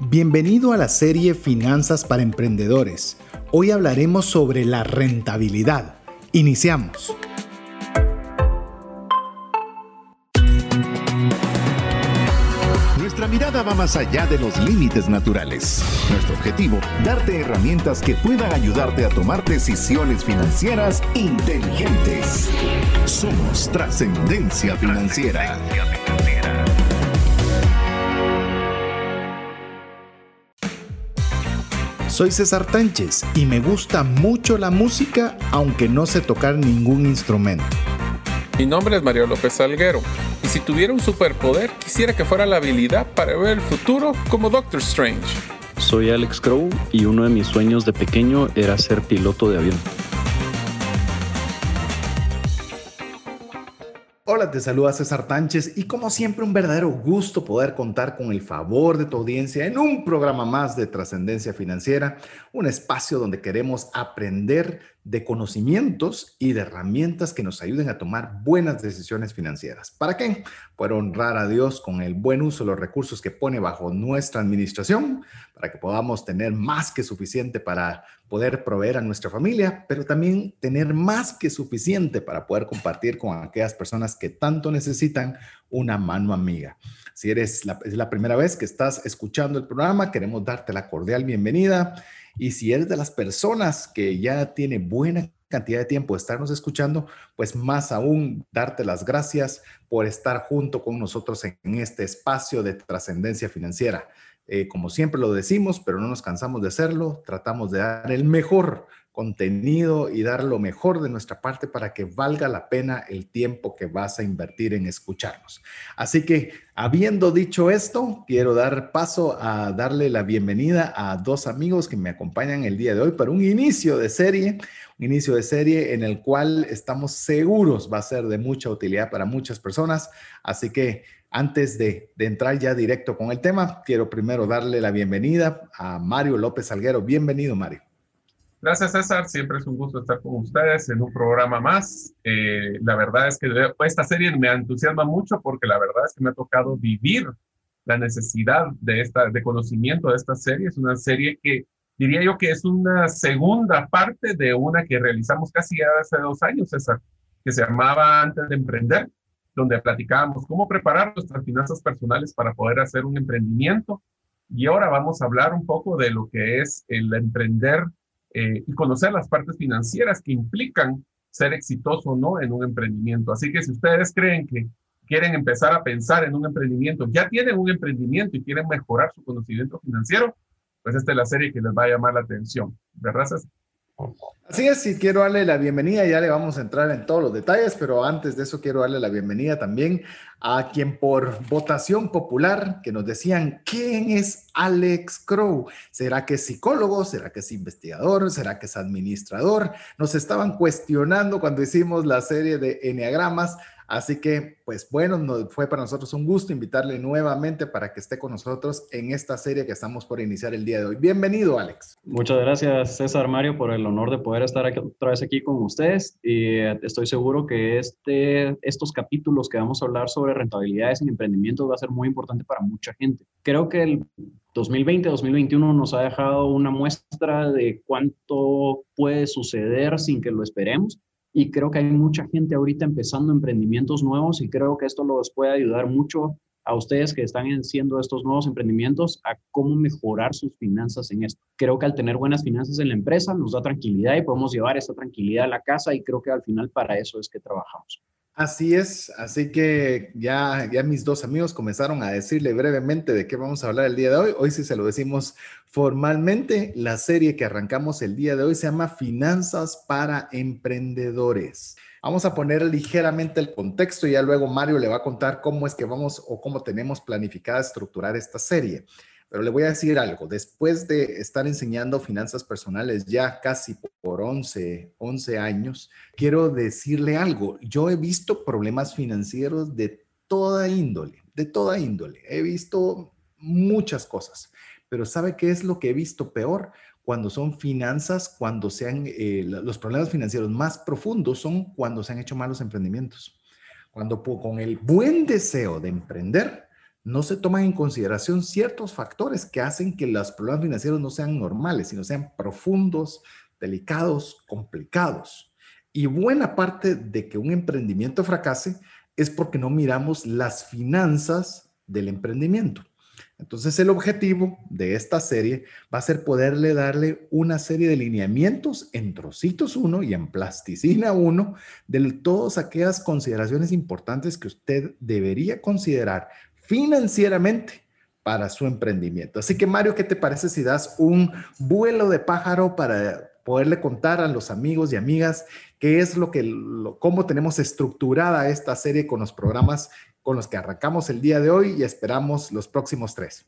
Bienvenido a la serie Finanzas para Emprendedores. Hoy hablaremos sobre la rentabilidad. Iniciamos. Nuestra mirada va más allá de los límites naturales. Nuestro objetivo, darte herramientas que puedan ayudarte a tomar decisiones financieras inteligentes. Somos Trascendencia Financiera. Soy César Tánchez y me gusta mucho la música aunque no sé tocar ningún instrumento. Mi nombre es Mario López Salguero y si tuviera un superpoder quisiera que fuera la habilidad para ver el futuro como Doctor Strange. Soy Alex Crow y uno de mis sueños de pequeño era ser piloto de avión. Hola, te saluda César Tánchez y como siempre un verdadero gusto poder contar con el favor de tu audiencia en un programa más de trascendencia financiera, un espacio donde queremos aprender de conocimientos y de herramientas que nos ayuden a tomar buenas decisiones financieras. ¿Para qué? Para honrar a Dios con el buen uso de los recursos que pone bajo nuestra administración, para que podamos tener más que suficiente para poder proveer a nuestra familia, pero también tener más que suficiente para poder compartir con aquellas personas que tanto necesitan una mano amiga. Si eres la, es la primera vez que estás escuchando el programa, queremos darte la cordial bienvenida y si eres de las personas que ya tiene buena cantidad de tiempo de estarnos escuchando, pues más aún darte las gracias por estar junto con nosotros en este espacio de trascendencia financiera. Eh, como siempre lo decimos, pero no nos cansamos de hacerlo, tratamos de dar el mejor contenido y dar lo mejor de nuestra parte para que valga la pena el tiempo que vas a invertir en escucharnos. Así que, habiendo dicho esto, quiero dar paso a darle la bienvenida a dos amigos que me acompañan el día de hoy para un inicio de serie, un inicio de serie en el cual estamos seguros va a ser de mucha utilidad para muchas personas. Así que, antes de, de, entrar ya directo con el tema, quiero primero darle la bienvenida a Mario López Salguero. Bienvenido, Mario. Gracias, César. Siempre es un gusto estar con ustedes en un programa más. Eh, la verdad es que esta serie me entusiasma mucho porque la verdad es que me ha tocado vivir la necesidad de, esta, de conocimiento de esta serie. Es una serie que diría yo que es una segunda parte de una que realizamos casi hace dos años, César, que se llamaba Antes de Emprender, donde platicábamos cómo preparar nuestras finanzas personales para poder hacer un emprendimiento. Y ahora vamos a hablar un poco de lo que es el emprender eh, y conocer las partes financieras que implican ser exitoso o no en un emprendimiento. Así que si ustedes creen que quieren empezar a pensar en un emprendimiento, ya tienen un emprendimiento y quieren mejorar su conocimiento financiero, pues esta es la serie que les va a llamar la atención. ¿Verdad? Así es, y quiero darle la bienvenida, ya le vamos a entrar en todos los detalles, pero antes de eso quiero darle la bienvenida también a quien por votación popular que nos decían, ¿quién es Alex Crow? ¿Será que es psicólogo? ¿Será que es investigador? ¿Será que es administrador? Nos estaban cuestionando cuando hicimos la serie de Enneagramas. Así que, pues bueno, fue para nosotros un gusto invitarle nuevamente para que esté con nosotros en esta serie que estamos por iniciar el día de hoy. Bienvenido, Alex. Muchas gracias, César Mario, por el honor de poder estar aquí, otra vez aquí con ustedes. Y eh, estoy seguro que este, estos capítulos que vamos a hablar sobre rentabilidades en emprendimientos va a ser muy importante para mucha gente. Creo que el 2020-2021 nos ha dejado una muestra de cuánto puede suceder sin que lo esperemos y creo que hay mucha gente ahorita empezando emprendimientos nuevos y creo que esto los puede ayudar mucho a ustedes que están haciendo estos nuevos emprendimientos a cómo mejorar sus finanzas en esto. Creo que al tener buenas finanzas en la empresa nos da tranquilidad y podemos llevar esa tranquilidad a la casa y creo que al final para eso es que trabajamos. Así es, así que ya, ya mis dos amigos comenzaron a decirle brevemente de qué vamos a hablar el día de hoy. Hoy sí se lo decimos formalmente. La serie que arrancamos el día de hoy se llama Finanzas para Emprendedores. Vamos a poner ligeramente el contexto y ya luego Mario le va a contar cómo es que vamos o cómo tenemos planificada estructurar esta serie. Pero le voy a decir algo, después de estar enseñando finanzas personales ya casi por 11, 11 años, quiero decirle algo. Yo he visto problemas financieros de toda índole, de toda índole. He visto muchas cosas, pero ¿sabe qué es lo que he visto peor? Cuando son finanzas, cuando sean eh, los problemas financieros más profundos son cuando se han hecho malos emprendimientos. Cuando con el buen deseo de emprender, no se toman en consideración ciertos factores que hacen que los problemas financieros no sean normales, sino sean profundos, delicados, complicados. Y buena parte de que un emprendimiento fracase es porque no miramos las finanzas del emprendimiento. Entonces el objetivo de esta serie va a ser poderle darle una serie de lineamientos en trocitos 1 y en plasticina 1 de todas aquellas consideraciones importantes que usted debería considerar financieramente para su emprendimiento. Así que Mario, ¿qué te parece si das un vuelo de pájaro para poderle contar a los amigos y amigas qué es lo que, cómo tenemos estructurada esta serie con los programas con los que arrancamos el día de hoy y esperamos los próximos tres.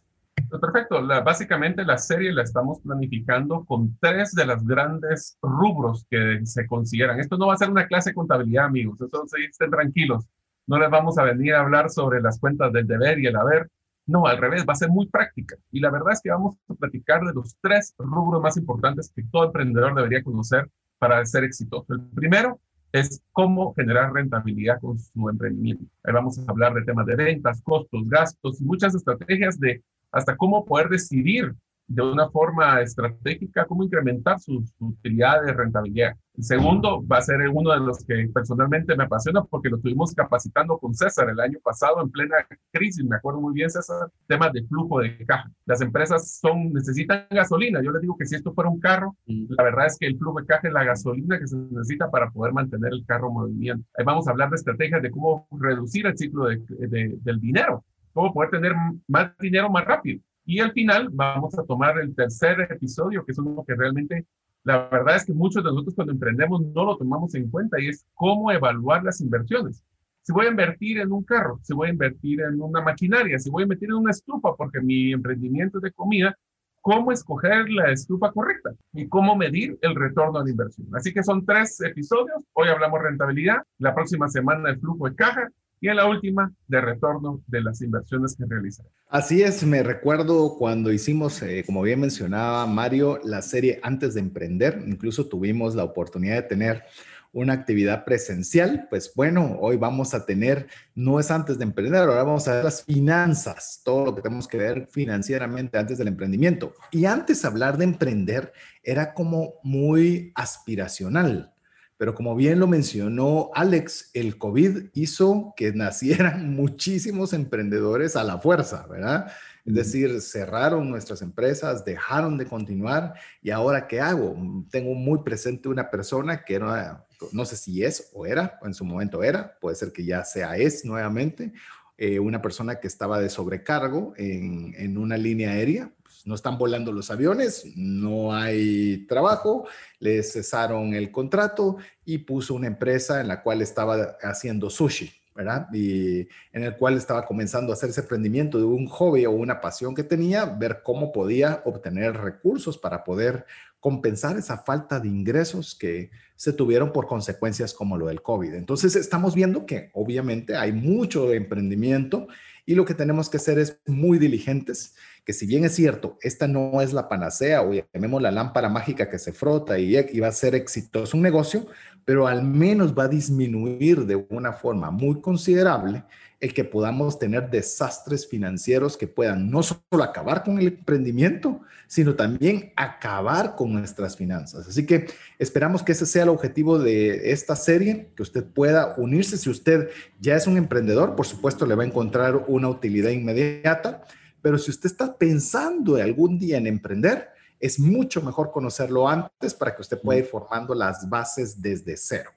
Pues perfecto. básicamente la serie la estamos planificando con tres de los grandes rubros que se consideran. Esto no va a ser una clase de contabilidad, amigos. Entonces estén tranquilos. No les vamos a venir a hablar sobre las cuentas del deber y el haber. No, al revés, va a ser muy práctica. Y la verdad es que vamos a platicar de los tres rubros más importantes que todo emprendedor debería conocer para ser exitoso. El primero es cómo generar rentabilidad con su emprendimiento. Ahí vamos a hablar de temas de ventas, costos, gastos muchas estrategias de hasta cómo poder decidir de una forma estratégica cómo incrementar su, utilidad de rentabilidad. El segundo va a ser uno de los que personalmente me apasiona porque lo estuvimos capacitando con César el año pasado en plena crisis, me acuerdo muy bien César, temas de flujo de caja. Las empresas son necesitan gasolina. Yo les digo que si esto fuera un carro, la verdad es que el flujo de caja es la gasolina que se necesita para poder mantener el carro en movimiento. Ahí vamos a hablar de estrategias de cómo reducir el ciclo del dinero, cómo poder tener más dinero más rápido y al final vamos a tomar el tercer episodio, que es uno que realmente, la verdad es que muchos de nosotros cuando emprendemos no lo tomamos en cuenta y es cómo evaluar las inversiones. Si voy a invertir en un carro, si voy a invertir en una maquinaria, si voy a invertir en una estufa, porque mi emprendimiento es de comida, cómo escoger la estufa correcta y cómo medir el retorno a la inversión. Así que son tres episodios. Hoy hablamos rentabilidad, la próxima semana el flujo de caja y en la última, de retorno de las inversiones que realizan. Así es, me recuerdo cuando hicimos, eh, como bien mencionaba Mario, la serie Antes de Emprender, incluso tuvimos la oportunidad de tener una actividad presencial, pues bueno, hoy vamos a tener, no es antes de emprender, ahora vamos a ver las finanzas, todo lo que tenemos que ver financieramente antes del emprendimiento. Y antes hablar de emprender era como muy aspiracional. Pero como bien lo mencionó Alex, el COVID hizo que nacieran muchísimos emprendedores a la fuerza, ¿verdad? Es decir, cerraron nuestras empresas, dejaron de continuar y ahora ¿qué hago? Tengo muy presente una persona que era, no sé si es o era, en su momento era, puede ser que ya sea es nuevamente, eh, una persona que estaba de sobrecargo en, en una línea aérea no están volando los aviones, no hay trabajo, le cesaron el contrato y puso una empresa en la cual estaba haciendo sushi, ¿verdad? Y en el cual estaba comenzando a hacer ese emprendimiento de un hobby o una pasión que tenía, ver cómo podía obtener recursos para poder compensar esa falta de ingresos que se tuvieron por consecuencias como lo del COVID. Entonces estamos viendo que obviamente hay mucho emprendimiento y lo que tenemos que hacer es muy diligentes que si bien es cierto, esta no es la panacea o llamemos la lámpara mágica que se frota y, va a ser exitoso un negocio, pero al menos va a disminuir de una forma muy considerable el que podamos tener desastres financieros que puedan no solo acabar con el emprendimiento, sino también acabar con nuestras finanzas. Así que esperamos que ese sea el objetivo de esta serie, que usted pueda unirse. Si usted ya es un emprendedor, por supuesto, le va a encontrar una utilidad inmediata. Pero si usted está pensando algún día en emprender, es mucho mejor conocerlo antes para que usted pueda ir formando las bases desde cero.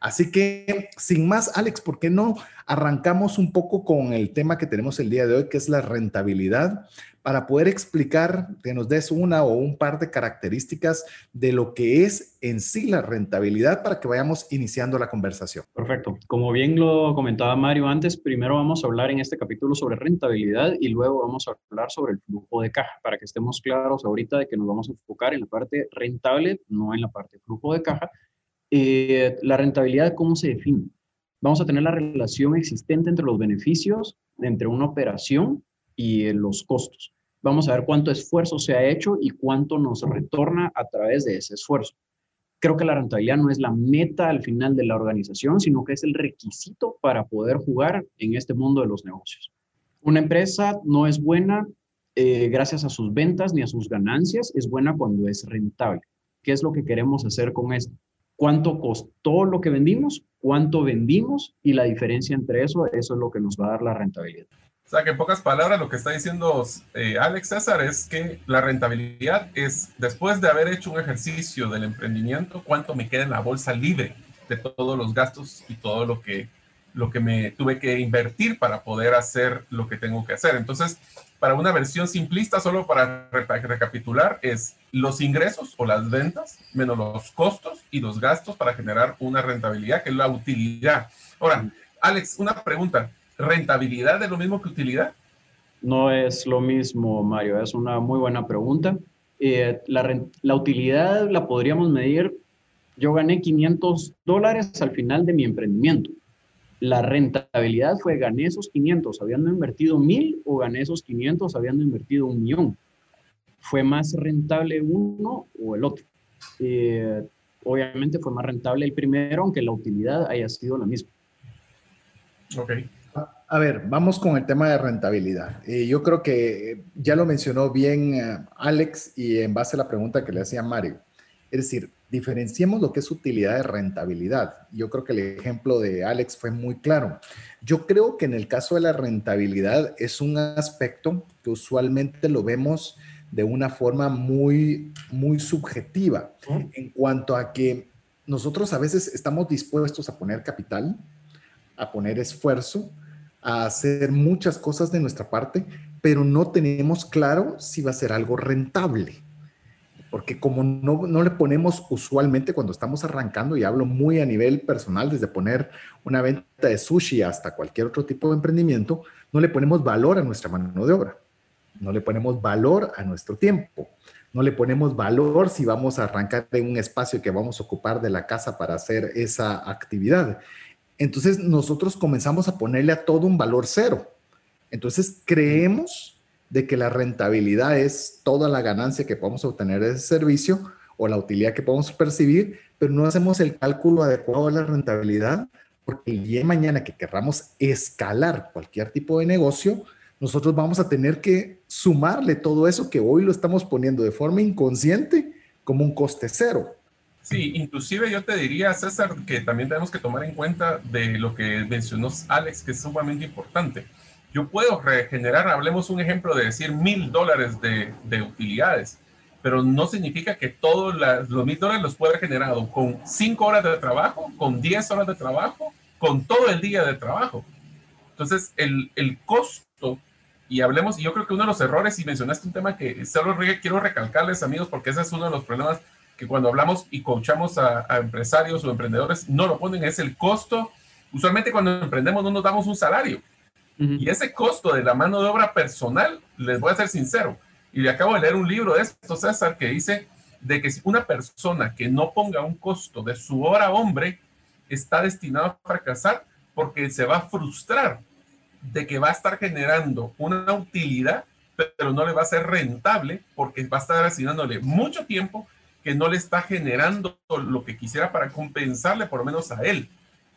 Así que, sin más, Alex, ¿por qué no arrancamos un poco con el tema que tenemos el día de hoy, que es la rentabilidad, para poder explicar, que nos des una o un par de características de lo que es en sí la rentabilidad para que vayamos iniciando la conversación. Perfecto. Como bien lo comentaba Mario antes, primero vamos a hablar en este capítulo sobre rentabilidad y luego vamos a hablar sobre el flujo de caja, para que estemos claros ahorita de que nos vamos a enfocar en la parte rentable, no en la parte flujo de caja, eh, la rentabilidad, ¿cómo se define? Vamos a tener la relación existente entre los beneficios, entre una operación y eh, los costos. Vamos a ver cuánto esfuerzo se ha hecho y cuánto nos retorna a través de ese esfuerzo. Creo que la rentabilidad no es la meta al final de la organización, sino que es el requisito para poder jugar en este mundo de los negocios. Una empresa no es buena eh, gracias a sus ventas ni a sus ganancias, es buena cuando es rentable. ¿Qué es lo que queremos hacer con esto? ¿Cuánto costó lo que vendimos? ¿Cuánto vendimos? Y la diferencia entre eso, eso es lo que nos va a dar la rentabilidad. O sea, que en pocas palabras lo que está diciendo eh, Alex César es que la rentabilidad es, después de haber hecho un ejercicio del emprendimiento, cuánto me queda en la bolsa libre de todos los gastos y todo lo que lo que me tuve que invertir para poder hacer lo que tengo que hacer. Entonces, para una versión simplista, solo para recapitular, es los ingresos o las ventas menos los costos y los gastos para generar una rentabilidad, que es la utilidad. Ahora, Alex, una pregunta. ¿Rentabilidad es lo mismo que utilidad? No es lo mismo, Mario. Es una muy buena pregunta. Eh, la, la utilidad la podríamos medir. Yo gané 500 dólares al final de mi emprendimiento la rentabilidad fue gané esos 500 habiendo invertido 1000 o gané esos 500 habiendo invertido un millón. ¿Fue más rentable uno o el otro? Eh, obviamente fue más rentable el primero, aunque la utilidad haya sido la misma. Ok. A ver, vamos con el tema de rentabilidad. Eh, yo creo que ya lo mencionó bien eh, Alex y en base a la pregunta que le hacía Mario. Es decir, diferenciemos lo que es utilidad de rentabilidad. Yo creo que el ejemplo de Alex fue muy claro. Yo creo que en el caso de la rentabilidad es un aspecto que usualmente lo vemos de una forma muy, muy subjetiva en cuanto a que nosotros a veces estamos dispuestos a poner capital, a poner esfuerzo, a hacer muchas cosas de nuestra parte, pero no tenemos claro si va a ser algo rentable. Porque como no, no, le ponemos usualmente cuando estamos arrancando, y hablo muy a nivel personal, desde poner una venta de sushi hasta cualquier otro tipo de emprendimiento, no le ponemos valor a nuestra mano de obra, no le ponemos valor a nuestro tiempo, no le ponemos valor si vamos a arrancar en un espacio que vamos a ocupar de la casa para hacer esa actividad. Entonces nosotros comenzamos a ponerle a todo un valor cero. Entonces creemos de que la rentabilidad es toda la ganancia que podemos obtener de ese servicio o la utilidad que podemos percibir, pero no hacemos el cálculo adecuado de la rentabilidad porque el día de mañana que querramos escalar cualquier tipo de negocio, nosotros vamos a tener que sumarle todo eso que hoy lo estamos poniendo de forma inconsciente como un coste cero. Sí, inclusive yo te diría, César, que también tenemos que tomar en cuenta de lo que mencionó Alex, que es sumamente importante yo puedo regenerar, hablemos un ejemplo de decir mil dólares de, de, utilidades, pero no significa que todos los mil dólares los pueda generado con cinco horas de trabajo, con diez horas de trabajo, con todo el día de trabajo. Entonces, el, el costo, y hablemos, y yo creo que uno de los errores, y mencionaste un tema que solo quiero recalcarles, amigos, porque ese es uno de los problemas que cuando hablamos y coachamos a, a empresarios o emprendedores, no lo ponen, es el costo. Usualmente cuando emprendemos no nos damos un salario y ese costo de la mano de obra personal, les voy a ser sincero, y le acabo de leer un libro de esto, César, que dice de que si una persona que no ponga un costo de su hora hombre está destinado a fracasar porque se va a frustrar de que va a estar generando una utilidad, pero no le va a ser rentable porque va a estar asignándole mucho tiempo que no le está generando lo que quisiera para compensarle por lo menos a él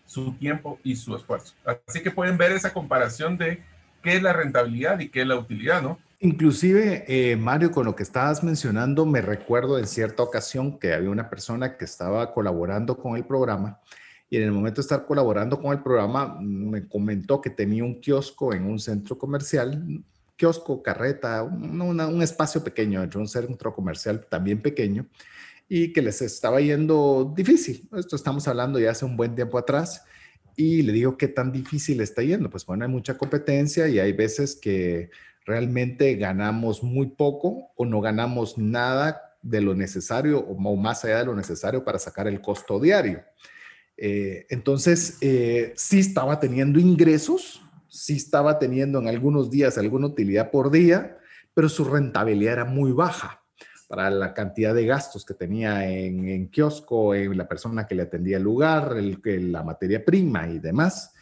su tiempo y su esfuerzo. Así que pueden ver esa comparación de qué es la rentabilidad y qué es la utilidad, ¿no? Inclusive, eh, Mario, con lo que estabas mencionando, me recuerdo en cierta ocasión que había una persona que estaba colaborando con el programa y en el momento de estar colaborando con el programa me comentó que tenía un kiosco en un centro comercial, kiosco, carreta, un, un espacio pequeño un centro comercial también pequeño y que les estaba yendo difícil. Esto estamos hablando ya hace un buen tiempo atrás. Y le digo, ¿qué tan difícil está yendo? Pues bueno, hay mucha competencia y hay veces que realmente ganamos muy poco o no ganamos nada de lo necesario o más allá de lo necesario para sacar el costo diario. Eh, entonces, eh, sí estaba teniendo ingresos, sí estaba teniendo en algunos días alguna utilidad por día, pero su rentabilidad era muy baja para la cantidad de gastos que tenía en, kiosco, en la persona que le atendía el lugar, el, la materia prima y demás.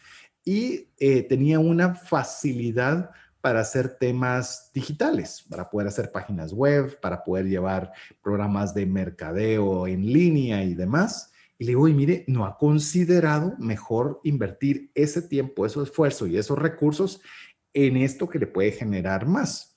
Y eh, tenía una facilidad para hacer temas digitales, para poder hacer páginas web, para poder llevar programas de mercadeo en línea y demás. Y le digo, y mire, no ha considerado mejor invertir ese tiempo, ese esfuerzo y esos recursos en esto que le puede generar más.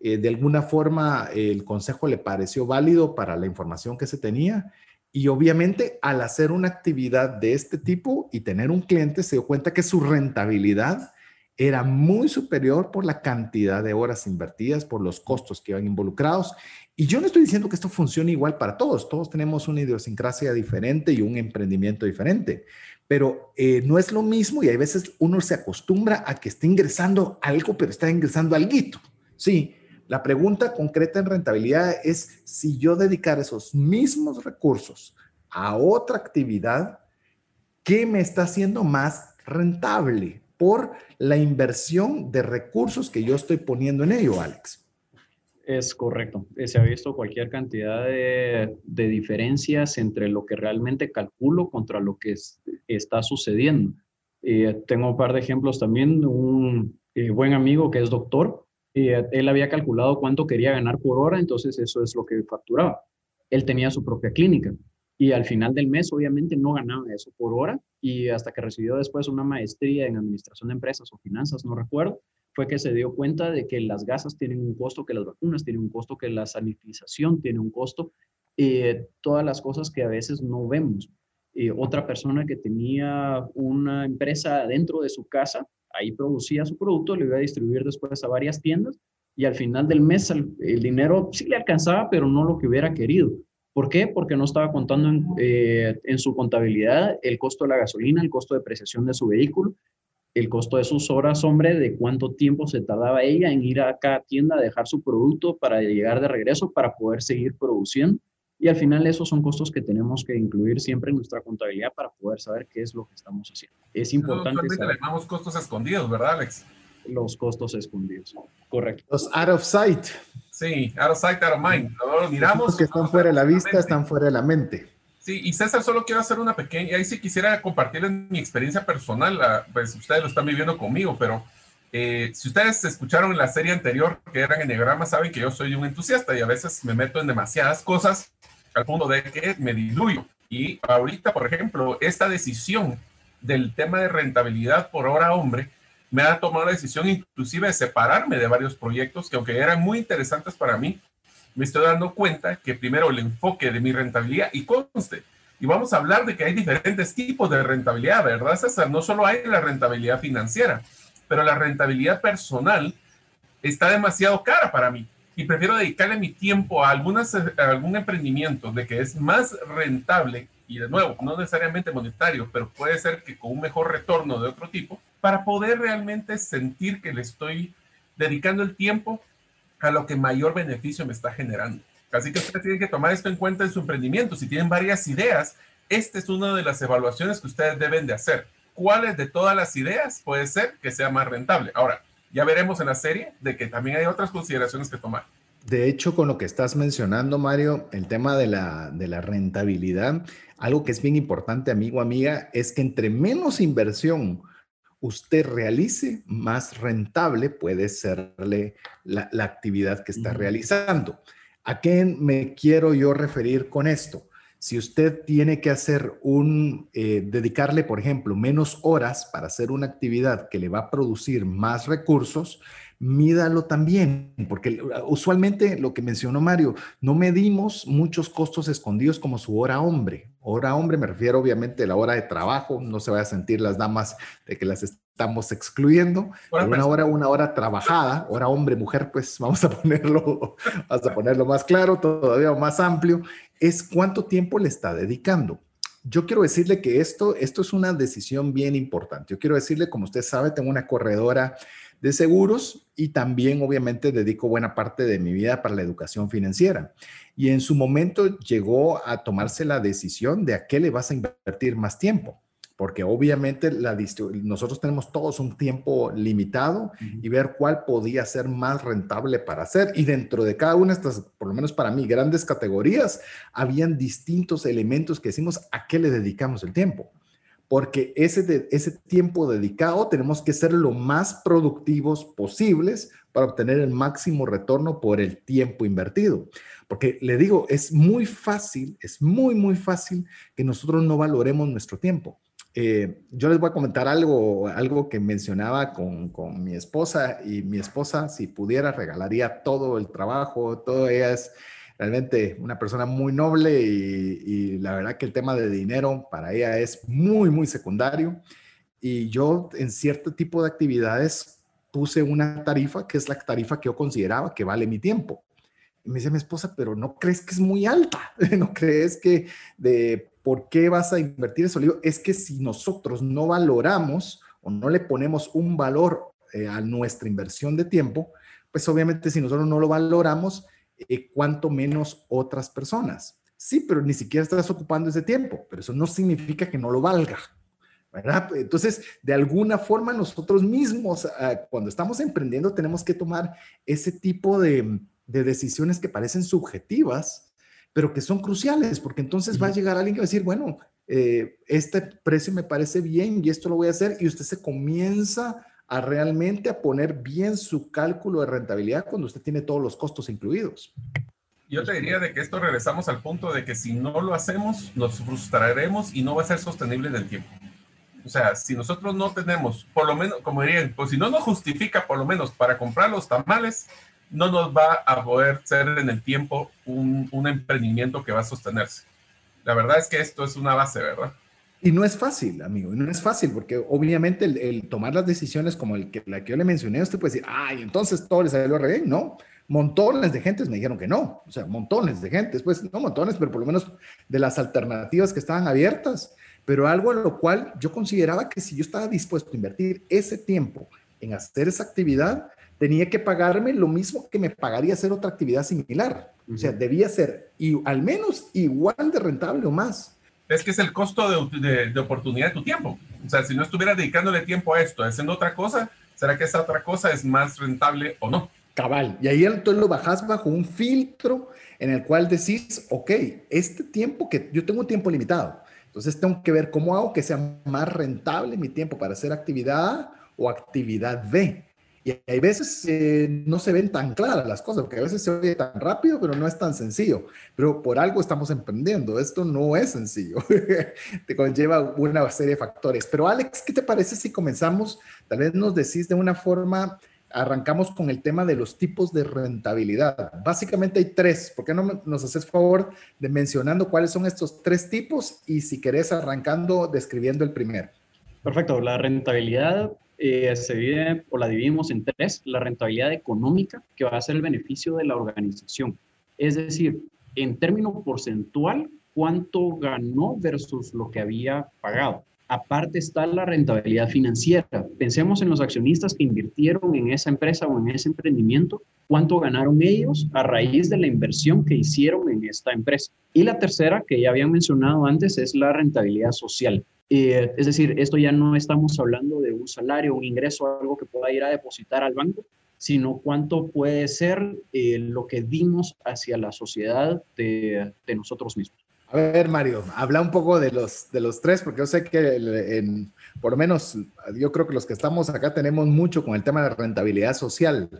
Eh, de alguna forma, el consejo le pareció válido para la información que se tenía y obviamente al hacer una actividad de este tipo y tener un cliente, se dio cuenta que su rentabilidad era muy superior por la cantidad de horas invertidas, por los costos que iban involucrados. Y yo no estoy diciendo que esto funcione igual para todos, todos tenemos una idiosincrasia diferente y un emprendimiento diferente, pero eh, no es lo mismo y hay veces uno se acostumbra a que esté ingresando algo, pero está ingresando algo. Sí, la pregunta concreta en rentabilidad es si yo dedicar esos mismos recursos a otra actividad, ¿qué me está haciendo más rentable por la inversión de recursos que yo estoy poniendo en ello, Alex? Es correcto. Eh, se ha visto cualquier cantidad de, diferencias entre lo que realmente calculo contra lo que está sucediendo. Eh, tengo un par de ejemplos también. Un eh, buen amigo que es doctor él había calculado cuánto quería ganar por hora, entonces eso es lo que facturaba. Él tenía su propia clínica y al final del mes obviamente no ganaba eso por hora y hasta que recibió después una maestría en administración de empresas o finanzas, no recuerdo, fue que se dio cuenta de que las gasas tienen un costo, que las vacunas tienen un costo, que la sanitización tiene un costo, eh, todas las cosas que a veces no vemos. Eh, otra persona que tenía una empresa dentro de su casa ahí producía su producto, lo iba a distribuir después a varias tiendas y al final del mes el, dinero sí le alcanzaba, pero no lo que hubiera querido. ¿Por qué? Porque no estaba contando en, eh, en, su contabilidad el costo de la gasolina, el costo de depreciación de su vehículo, el costo de sus horas, hombre, de cuánto tiempo se tardaba ella en ir a cada tienda a dejar su producto para llegar de regreso para poder seguir produciendo. Y al final esos son costos que tenemos que incluir siempre en nuestra contabilidad para poder saber qué es lo que estamos haciendo. Es importante. No, le llamamos costos escondidos, ¿verdad, Alex? Los costos escondidos, correcto. Los out of sight. Sí, out of sight, out of mind. No miramos. Los que están fuera de la vista, están fuera de la mente. Sí, y César, solo quiero hacer una pequeña, ahí sí quisiera compartir mi experiencia personal, pues ustedes lo están viviendo conmigo, pero eh, si ustedes escucharon la serie anterior que eran eneagramas, saben que yo soy un entusiasta y a veces me meto en demasiadas cosas al punto de que me diluyo. Y ahorita, por ejemplo, esta decisión del tema de rentabilidad por hora hombre me ha tomado la decisión inclusive de separarme de varios proyectos que aunque eran muy interesantes para mí, me estoy dando cuenta que primero el enfoque de mi rentabilidad y conste, y vamos a hablar de que hay diferentes tipos de rentabilidad, ¿verdad, César? No solo hay la rentabilidad financiera, pero la rentabilidad personal está demasiado cara para mí y prefiero dedicarle mi tiempo a, algunas, algún emprendimiento de que es más rentable y de nuevo, no necesariamente monetario, pero puede ser que con un mejor retorno de otro tipo, para poder realmente sentir que le estoy dedicando el tiempo a lo que mayor beneficio me está generando. Así que ustedes tienen que tomar esto en cuenta en su emprendimiento. Si tienen varias ideas, esta es una de las evaluaciones que ustedes deben de hacer. ¿Cuáles de todas las ideas puede ser que sea más rentable? Ahora, ya veremos en la serie de que también hay otras consideraciones que tomar. De hecho, con lo que estás mencionando, Mario, el tema de la, de la rentabilidad, algo que es bien importante, amigo, amiga, es que entre menos inversión usted realice, más rentable puede serle la, la actividad que está realizando. ¿A qué me quiero yo referir con esto? Si usted tiene que hacer un, eh, dedicarle, por ejemplo, menos horas para hacer una actividad que le va a producir más recursos, mídalo también, porque usualmente lo que mencionó Mario, no medimos muchos costos escondidos como su hora hombre. Hora hombre me refiero obviamente a la hora de trabajo, no se vaya a sentir las damas de que las estamos excluyendo. una hora, una hora trabajada, hora hombre, mujer, pues vamos a ponerlo, vamos a ponerlo más claro, todavía más amplio es cuánto tiempo le está dedicando. Yo quiero decirle que esto, esto es una decisión bien importante. Yo quiero decirle, como usted sabe, tengo una corredora de seguros y también obviamente dedico buena parte de mi vida para la educación financiera. Y en su momento llegó a tomarse la decisión de a qué le vas a invertir más tiempo porque obviamente la nosotros tenemos todos un tiempo limitado y ver cuál podía ser más rentable para hacer. Y dentro de cada una de estas, por lo menos para mí, grandes categorías, habían distintos elementos que decimos a qué le dedicamos el tiempo. Porque ese, de, ese tiempo dedicado tenemos que ser lo más productivos posibles para obtener el máximo retorno por el tiempo invertido. Porque le digo, es muy fácil, es muy, muy fácil que nosotros no valoremos nuestro tiempo Eh, yo les voy a comentar algo, algo que mencionaba con, con, mi esposa y mi esposa, si pudiera, regalaría todo el trabajo, todo ella es realmente una persona muy noble y, y, la verdad que el tema de dinero para ella es muy, muy secundario. Y yo en cierto tipo de actividades puse una tarifa que es la tarifa que yo consideraba que vale mi tiempo. Me dice mi esposa, pero ¿no crees que es muy alta? ¿No crees que de ¿por qué vas a invertir eso? Es que si nosotros no valoramos o no le ponemos un valor eh, a nuestra inversión de tiempo, pues obviamente si nosotros no lo valoramos, eh, cuanto menos otras personas. Sí, pero ni siquiera estás ocupando ese tiempo, pero eso no significa que no lo valga. ¿verdad? Entonces, de alguna forma nosotros mismos, ah, cuando estamos emprendiendo, tenemos que tomar ese tipo de, de decisiones que parecen subjetivas, pero que son cruciales, porque entonces va a llegar alguien que va a decir, bueno, eh, este precio me parece bien y esto lo voy a hacer, y usted se comienza a realmente a poner bien su cálculo de rentabilidad cuando usted tiene todos los costos incluidos. Yo te diría de que esto regresamos al punto de que si no lo hacemos, nos frustraremos y no va a ser sostenible en el tiempo. O sea, si nosotros no tenemos, por lo menos, como dirían, pues si no nos justifica por lo menos para comprar los tamales, no nos va a poder ser en el tiempo un, un, emprendimiento que va a sostenerse. La verdad es que esto es una base, ¿verdad? Y no es fácil, amigo, y no es fácil, porque obviamente el, tomar las decisiones como el que, la que yo le mencioné, usted puede decir, ay, entonces todo le salió bien, no. Montones de gentes me dijeron que no, o sea, montones de gentes, pues no montones, pero por lo menos de las alternativas que estaban abiertas, pero algo en lo cual yo consideraba que si yo estaba dispuesto a invertir ese tiempo en hacer esa actividad, tenía que pagarme lo mismo que me pagaría hacer otra actividad similar. O sea, debía ser y, al menos igual de rentable o más. Es que es el costo de, de, oportunidad de tu tiempo. O sea, si no estuviera dedicándole tiempo a esto, haciendo otra cosa, ¿será que esa otra cosa es más rentable o no? Cabal. Y ahí entonces lo bajas bajo un filtro en el cual decís, ok, este tiempo que yo tengo un tiempo limitado, entonces tengo que ver cómo hago que sea más rentable mi tiempo para hacer actividad A o actividad B. Y hay veces eh, no se ven tan claras las cosas, porque a veces se oye tan rápido, pero no es tan sencillo. Pero por algo estamos emprendiendo. Esto no es sencillo. te conlleva una serie de factores. Pero Alex, ¿qué te parece si comenzamos? Tal vez nos decís de una forma, arrancamos con el tema de los tipos de rentabilidad. Básicamente hay tres. ¿Por qué no nos haces favor de mencionando cuáles son estos tres tipos? Y si querés, arrancando describiendo el primero. Perfecto. La rentabilidad eh, se divide o la dividimos en tres, la rentabilidad económica, que va a ser el beneficio de la organización. Es decir, en término porcentual, cuánto ganó versus lo que había pagado. Aparte está la rentabilidad financiera. Pensemos en los accionistas que invirtieron en esa empresa o en ese emprendimiento, cuánto ganaron ellos a raíz de la inversión que hicieron en esta empresa. Y la tercera, que ya habían mencionado antes, es la rentabilidad social. Eh, es decir, esto ya no estamos hablando de un salario, un ingreso, algo que pueda ir a depositar al banco, sino cuánto puede ser eh, lo que dimos hacia la sociedad de, nosotros mismos. A ver, Mario, habla un poco de los, de los tres, porque yo sé que por lo menos yo creo que los que estamos acá tenemos mucho con el tema de rentabilidad social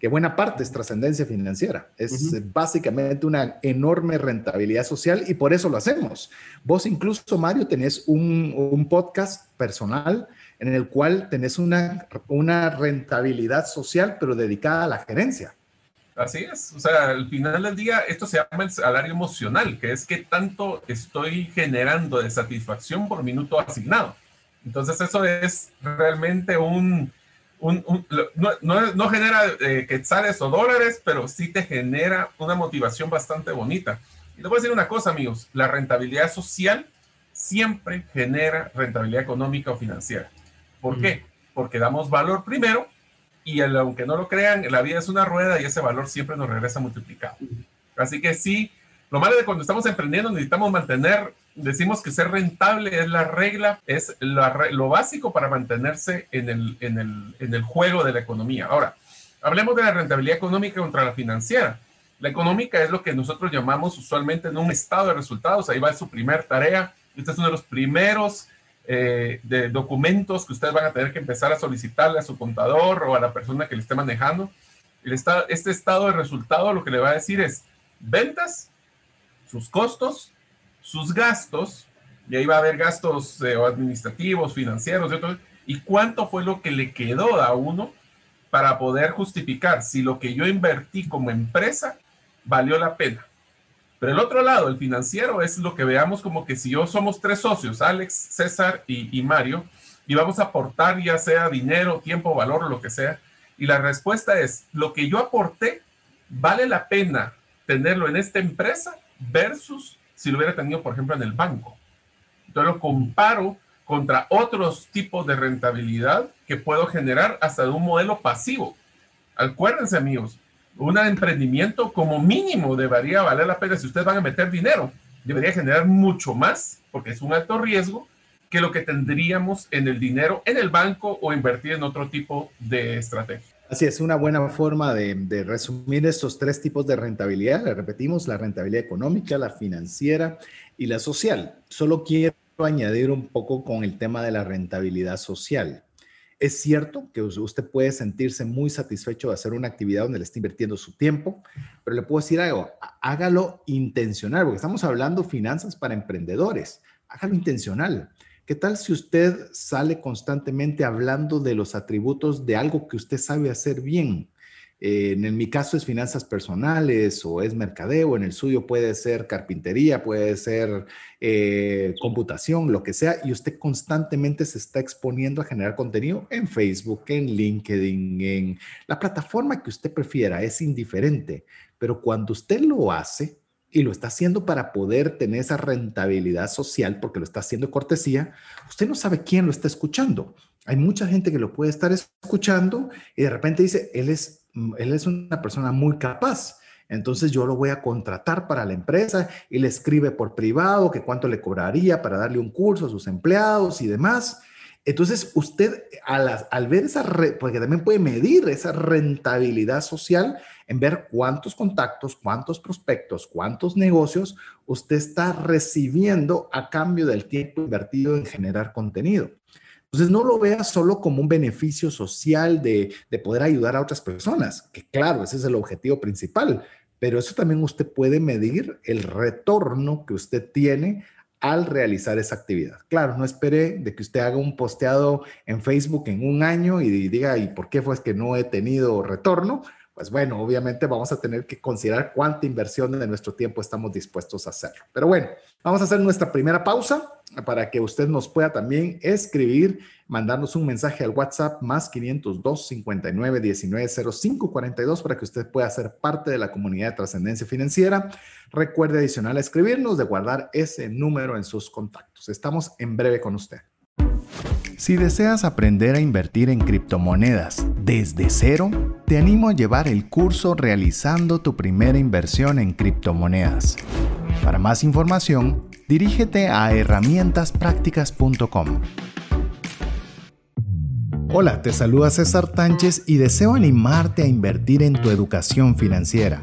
que buena parte es trascendencia financiera. Es básicamente una enorme rentabilidad social y por eso lo hacemos. Vos incluso, Mario, tenés un, un podcast personal en el cual tenés una, una rentabilidad social, pero dedicada a la gerencia. Así es, o sea, al final del día esto se llama el salario emocional, que es que tanto estoy generando de satisfacción por minuto asignado. Entonces eso es realmente un, no, genera eh, quetzales o dólares, pero sí te genera una motivación bastante bonita. Y le voy a decir una cosa, amigos, la rentabilidad social siempre genera rentabilidad económica o financiera. ¿Por mm. qué? Porque damos valor primero y aunque no lo crean, la vida es una rueda y ese valor siempre nos regresa multiplicado. Así que sí, lo malo de cuando estamos emprendiendo necesitamos mantener decimos que ser rentable es la regla, es lo básico para mantenerse en el, en, el, en el juego de la economía. Ahora, hablemos de la rentabilidad económica contra la financiera. La económica es lo que nosotros llamamos usualmente en un estado de resultados. Ahí va su primer tarea. Este es uno de los primeros eh, de documentos que ustedes van a tener que empezar a solicitarle a su contador o a la persona que le esté manejando. El estado, este estado de resultado lo que le va a decir es ventas, sus costos, sus gastos y ahí va a haber gastos eh, administrativos, financieros, y cuánto fue lo que le quedó a uno para poder justificar si lo que yo invertí como empresa valió la pena. Pero el otro lado, el financiero, es lo que veamos como que si yo somos tres socios, Alex, César y, y Mario, y vamos a aportar ya sea dinero, tiempo, valor lo que sea, y la respuesta es, lo que yo aporté, ¿vale la pena tenerlo en esta empresa versus si lo hubiera tenido, por ejemplo, en el banco? Entonces lo comparo contra otros tipos de rentabilidad que puedo generar hasta de un modelo pasivo. Acuérdense, amigos, un emprendimiento como mínimo debería valer la pena si ustedes van a meter dinero. Debería generar mucho más, porque es un alto riesgo, que lo que tendríamos en el dinero en el banco o invertir en otro tipo de estrategia. Así es, una buena forma de, resumir estos tres tipos de rentabilidad. Le repetimos, la rentabilidad económica, la financiera y la social. Solo quiero añadir un poco con el tema de la rentabilidad social. Es cierto que usted puede sentirse muy satisfecho de hacer una actividad donde le está invirtiendo su tiempo, pero le puedo decir algo, hágalo intencional, porque estamos hablando finanzas para emprendedores, hágalo intencional. ¿Qué tal si usted sale constantemente hablando de los atributos de algo que usted sabe hacer bien? Eh, en mi caso es finanzas personales o es mercadeo, en el suyo puede ser carpintería, puede ser eh, computación, lo que sea, y usted constantemente se está exponiendo a generar contenido en Facebook, en LinkedIn, en la plataforma que usted prefiera, es indiferente, pero cuando usted lo hace y lo está haciendo para poder tener esa rentabilidad social, porque lo está haciendo cortesía, usted no sabe quién lo está escuchando. Hay mucha gente que lo puede estar escuchando y de repente dice, él es Mm, él es una persona muy capaz. Entonces yo lo voy a contratar para la empresa y le escribe por privado que cuánto le cobraría para darle un curso a sus empleados y demás. Entonces usted al, al ver esa, porque también puede medir esa rentabilidad social en ver cuántos contactos, cuántos prospectos, cuántos negocios usted está recibiendo a cambio del tiempo invertido en generar contenido. Entonces, no lo vea solo como un beneficio social de, poder ayudar a otras personas, que claro, ese es el objetivo principal, pero eso también usted puede medir el retorno que usted tiene al realizar esa actividad. Claro, no espere de que usted haga un posteado en Facebook en un año y diga, ¿y por qué fue que no he tenido retorno? Pues bueno, obviamente vamos a tener que considerar cuánta inversión de nuestro tiempo estamos dispuestos a hacer. Pero bueno, vamos a hacer nuestra primera pausa para que usted nos pueda también escribir, mandarnos un mensaje al WhatsApp más 502 59 19 05 42 para que usted pueda ser parte de la comunidad de trascendencia financiera. Recuerde adicional escribirnos de guardar ese número en sus contactos. Estamos en breve con usted. Si deseas aprender a invertir en criptomonedas desde cero, te animo a llevar el curso realizando tu primera inversión en criptomonedas. Para más información, dirígete a herramientasprácticas.com. Hola, te saluda César Tánchez y deseo animarte a invertir en tu educación financiera.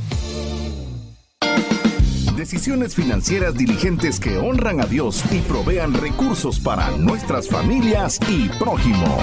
Decisiones financieras diligentes que honran a Dios y provean recursos para nuestras familias y prójimo.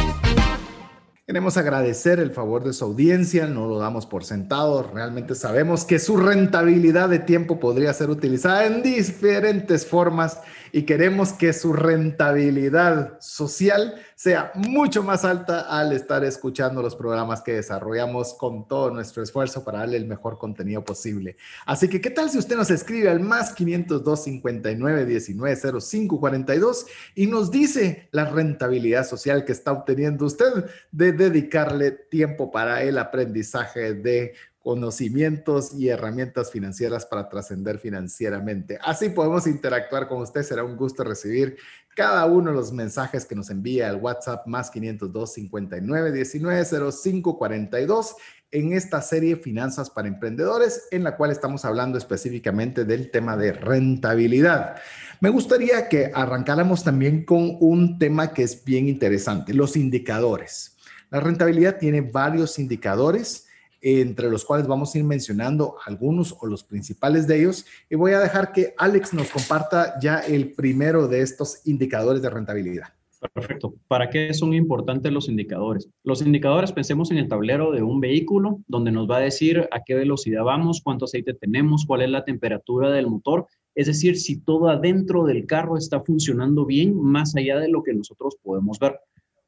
Queremos agradecer el favor de su audiencia, no lo damos por sentado, realmente sabemos que su rentabilidad de tiempo podría ser utilizada en diferentes formas y queremos que su rentabilidad social sea mucho más alta al estar escuchando los programas que desarrollamos con todo nuestro esfuerzo para darle el mejor contenido posible. Así que, ¿qué tal si usted nos escribe al más 502 59 19 05 42 y nos dice la rentabilidad social que está obteniendo usted de dedicarle tiempo para el aprendizaje de conocimientos y herramientas financieras para trascender financieramente. Así podemos interactuar con usted. Será un gusto recibir cada uno de los mensajes que nos envía al WhatsApp más 502 59 19 05 42 en esta serie Finanzas para Emprendedores, en la cual estamos hablando específicamente del tema de rentabilidad. Me gustaría que arrancáramos también con un tema que es bien interesante, los indicadores. La rentabilidad tiene varios indicadores entre los cuales vamos a ir mencionando algunos o los principales de ellos. Y voy a dejar que Alex nos comparta ya el primero de estos indicadores de rentabilidad. Perfecto. ¿Para qué son importantes los indicadores? Los indicadores, pensemos en el tablero de un vehículo, donde nos va a decir a qué velocidad vamos, cuánto aceite tenemos, cuál es la temperatura del motor. Es decir, si todo adentro del carro está funcionando bien, más allá de lo que nosotros podemos ver.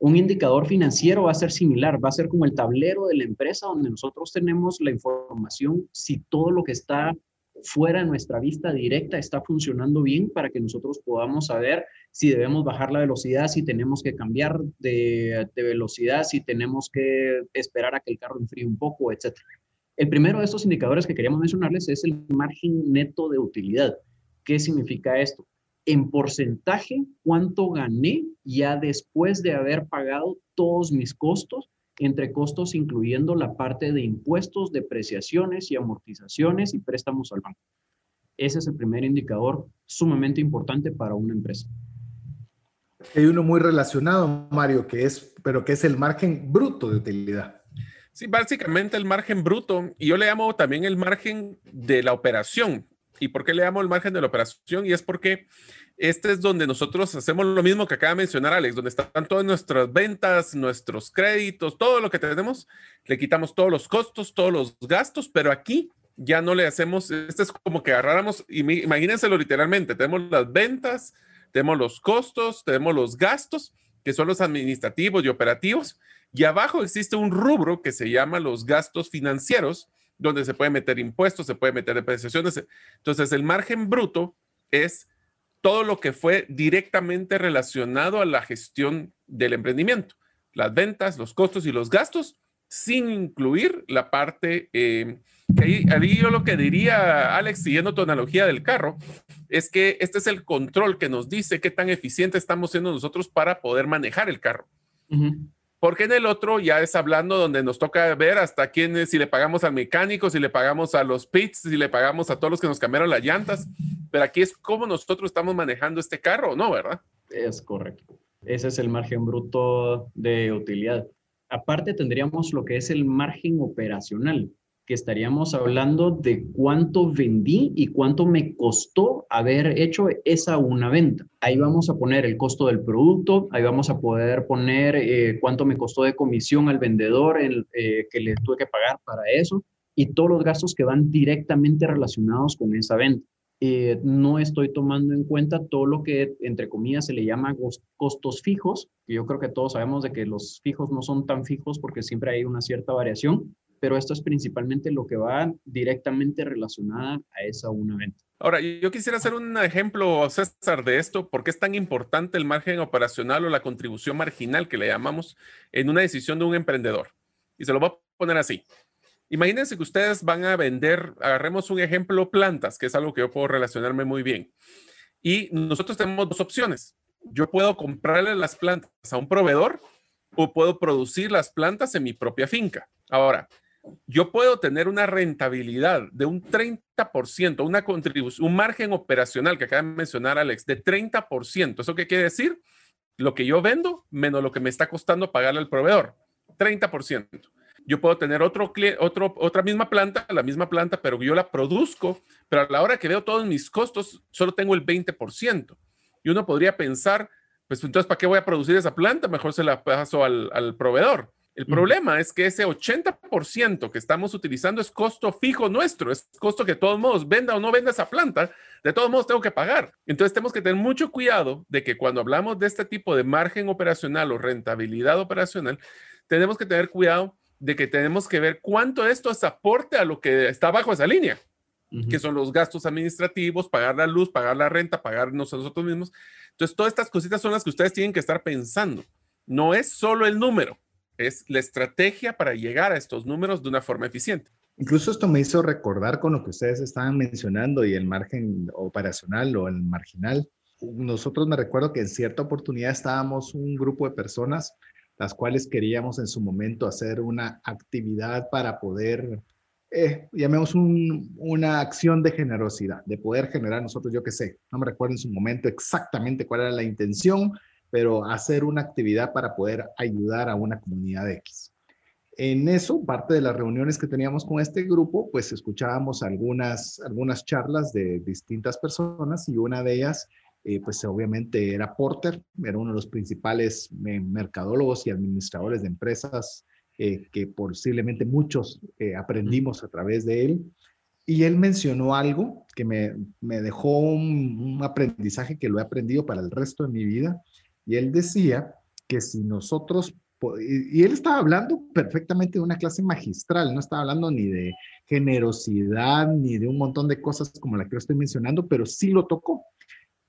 Un indicador financiero va a ser similar, va a ser como el tablero de la empresa donde nosotros tenemos la información si todo lo que está fuera de nuestra vista directa está funcionando bien para que nosotros podamos saber si debemos bajar la velocidad, si tenemos que cambiar de, velocidad, si tenemos que esperar a que el carro enfríe un poco, etc. El primero de estos indicadores que queríamos mencionarles es el margen neto de utilidad. ¿Qué significa esto? En porcentaje cuánto gané ya después de haber pagado todos mis costos, entre costos incluyendo la parte de impuestos, depreciaciones y amortizaciones y préstamos al banco. Ese es el primer indicador sumamente importante para una empresa. Hay uno muy relacionado, Mario, que es, pero que es el margen bruto de utilidad. Sí, básicamente el margen bruto, y yo le llamo también el margen de la operación, ¿Y por qué le damos el margen de la operación? Y es porque este es donde nosotros hacemos lo mismo que acaba de mencionar Alex, donde están todas nuestras ventas, nuestros créditos, todo lo que tenemos, le quitamos todos los costos, todos los gastos, pero aquí ya no le hacemos, este es como que agarráramos, imagínenselo literalmente, tenemos las ventas, tenemos los costos, tenemos los gastos, que son los administrativos y operativos, y abajo existe un rubro que se llama los gastos financieros, donde se puede meter impuestos, se puede meter depreciaciones. Entonces, el margen bruto es todo lo que fue directamente relacionado a la gestión del emprendimiento, las ventas, los costos y los gastos, sin incluir la parte, eh, que ahí, yo lo que diría, Alex, siguiendo tu analogía del carro, es que este es el control que nos dice qué tan eficiente estamos siendo nosotros para poder manejar el carro. Porque en el otro ya es hablando donde nos toca ver hasta quién si le pagamos al mecánico, si le pagamos a los pits, si le pagamos a todos los que nos cambiaron las llantas. Pero aquí es cómo nosotros estamos manejando este carro, ¿no? ¿Verdad? Es correcto. Ese es el margen bruto de utilidad. Aparte tendríamos lo que es el margen operacional que estaríamos hablando de cuánto vendí y cuánto me costó haber hecho esa una venta. Ahí vamos a poner el costo del producto, ahí vamos a poder poner eh, cuánto me costó de comisión al vendedor el, eh, que le tuve que pagar para eso y todos los gastos que van directamente relacionados con esa venta. Eh, no estoy tomando en cuenta todo lo que, entre comillas, se le llama costos fijos, que yo creo que todos sabemos de que los fijos no son tan fijos porque siempre hay una cierta variación, pero esto es principalmente lo que va directamente relacionada a esa una venta. Ahora, yo quisiera hacer un ejemplo, César, de esto, porque es tan importante el margen operacional o la contribución marginal que le llamamos en una decisión de un emprendedor. Y se lo voy a poner así. Imagínense que ustedes van a vender, agarremos un ejemplo, plantas, que es algo que yo puedo relacionarme muy bien. Y nosotros tenemos dos opciones. Yo puedo comprarle las plantas a un proveedor o puedo producir las plantas en mi propia finca. Ahora, yo puedo tener una rentabilidad de un 30%, una contribución, un margen operacional que acaba de mencionar Alex, de 30%. ¿Eso qué quiere decir? Lo que yo vendo menos lo que me está costando pagarle al proveedor. 30%. Yo puedo tener otro, otro, otra misma planta, la misma planta, pero yo la produzco, pero a la hora que veo todos mis costos, solo tengo el 20%. Y uno podría pensar, pues entonces, ¿para qué voy a producir esa planta? Mejor se la paso al, al proveedor. El problema es que ese 80% que estamos utilizando es costo fijo nuestro, es costo que de todos modos, venda o no venda esa planta, de todos modos tengo que pagar. Entonces tenemos que tener mucho cuidado de que cuando hablamos de este tipo de margen operacional o rentabilidad operacional, tenemos que tener cuidado de que tenemos que ver cuánto esto es aporte a lo que está bajo esa línea, que son los gastos administrativos, pagar la luz, pagar la renta, pagarnos a nosotros mismos. Entonces todas estas cositas son las que ustedes tienen que estar pensando. No es solo el número es la estrategia para llegar a estos números de una forma eficiente. Incluso esto me hizo recordar con lo que ustedes estaban mencionando y el margen operacional o el marginal. Nosotros me recuerdo que en cierta oportunidad estábamos un grupo de personas las cuales queríamos en su momento hacer una actividad para poder, eh, llamemos una acción de generosidad, de poder generar nosotros, yo qué sé, no me recuerdo en su momento exactamente cuál era la intención, pero hacer una actividad para poder ayudar a una comunidad X. En eso, parte de las reuniones que teníamos con este grupo, pues escuchábamos algunas, algunas charlas de distintas personas y una de ellas, eh, pues obviamente era Porter, era uno de los principales eh, mercadólogos y administradores de empresas eh, que posiblemente muchos aprendimos a través de él. Y él mencionó algo que me, me dejó un, un aprendizaje que lo he aprendido para el resto de mi vida. Y él decía que si nosotros y él estaba hablando perfectamente de una clase magistral, no estaba hablando ni de generosidad, ni de un montón de cosas como la que yo estoy mencionando, pero sí lo tocó.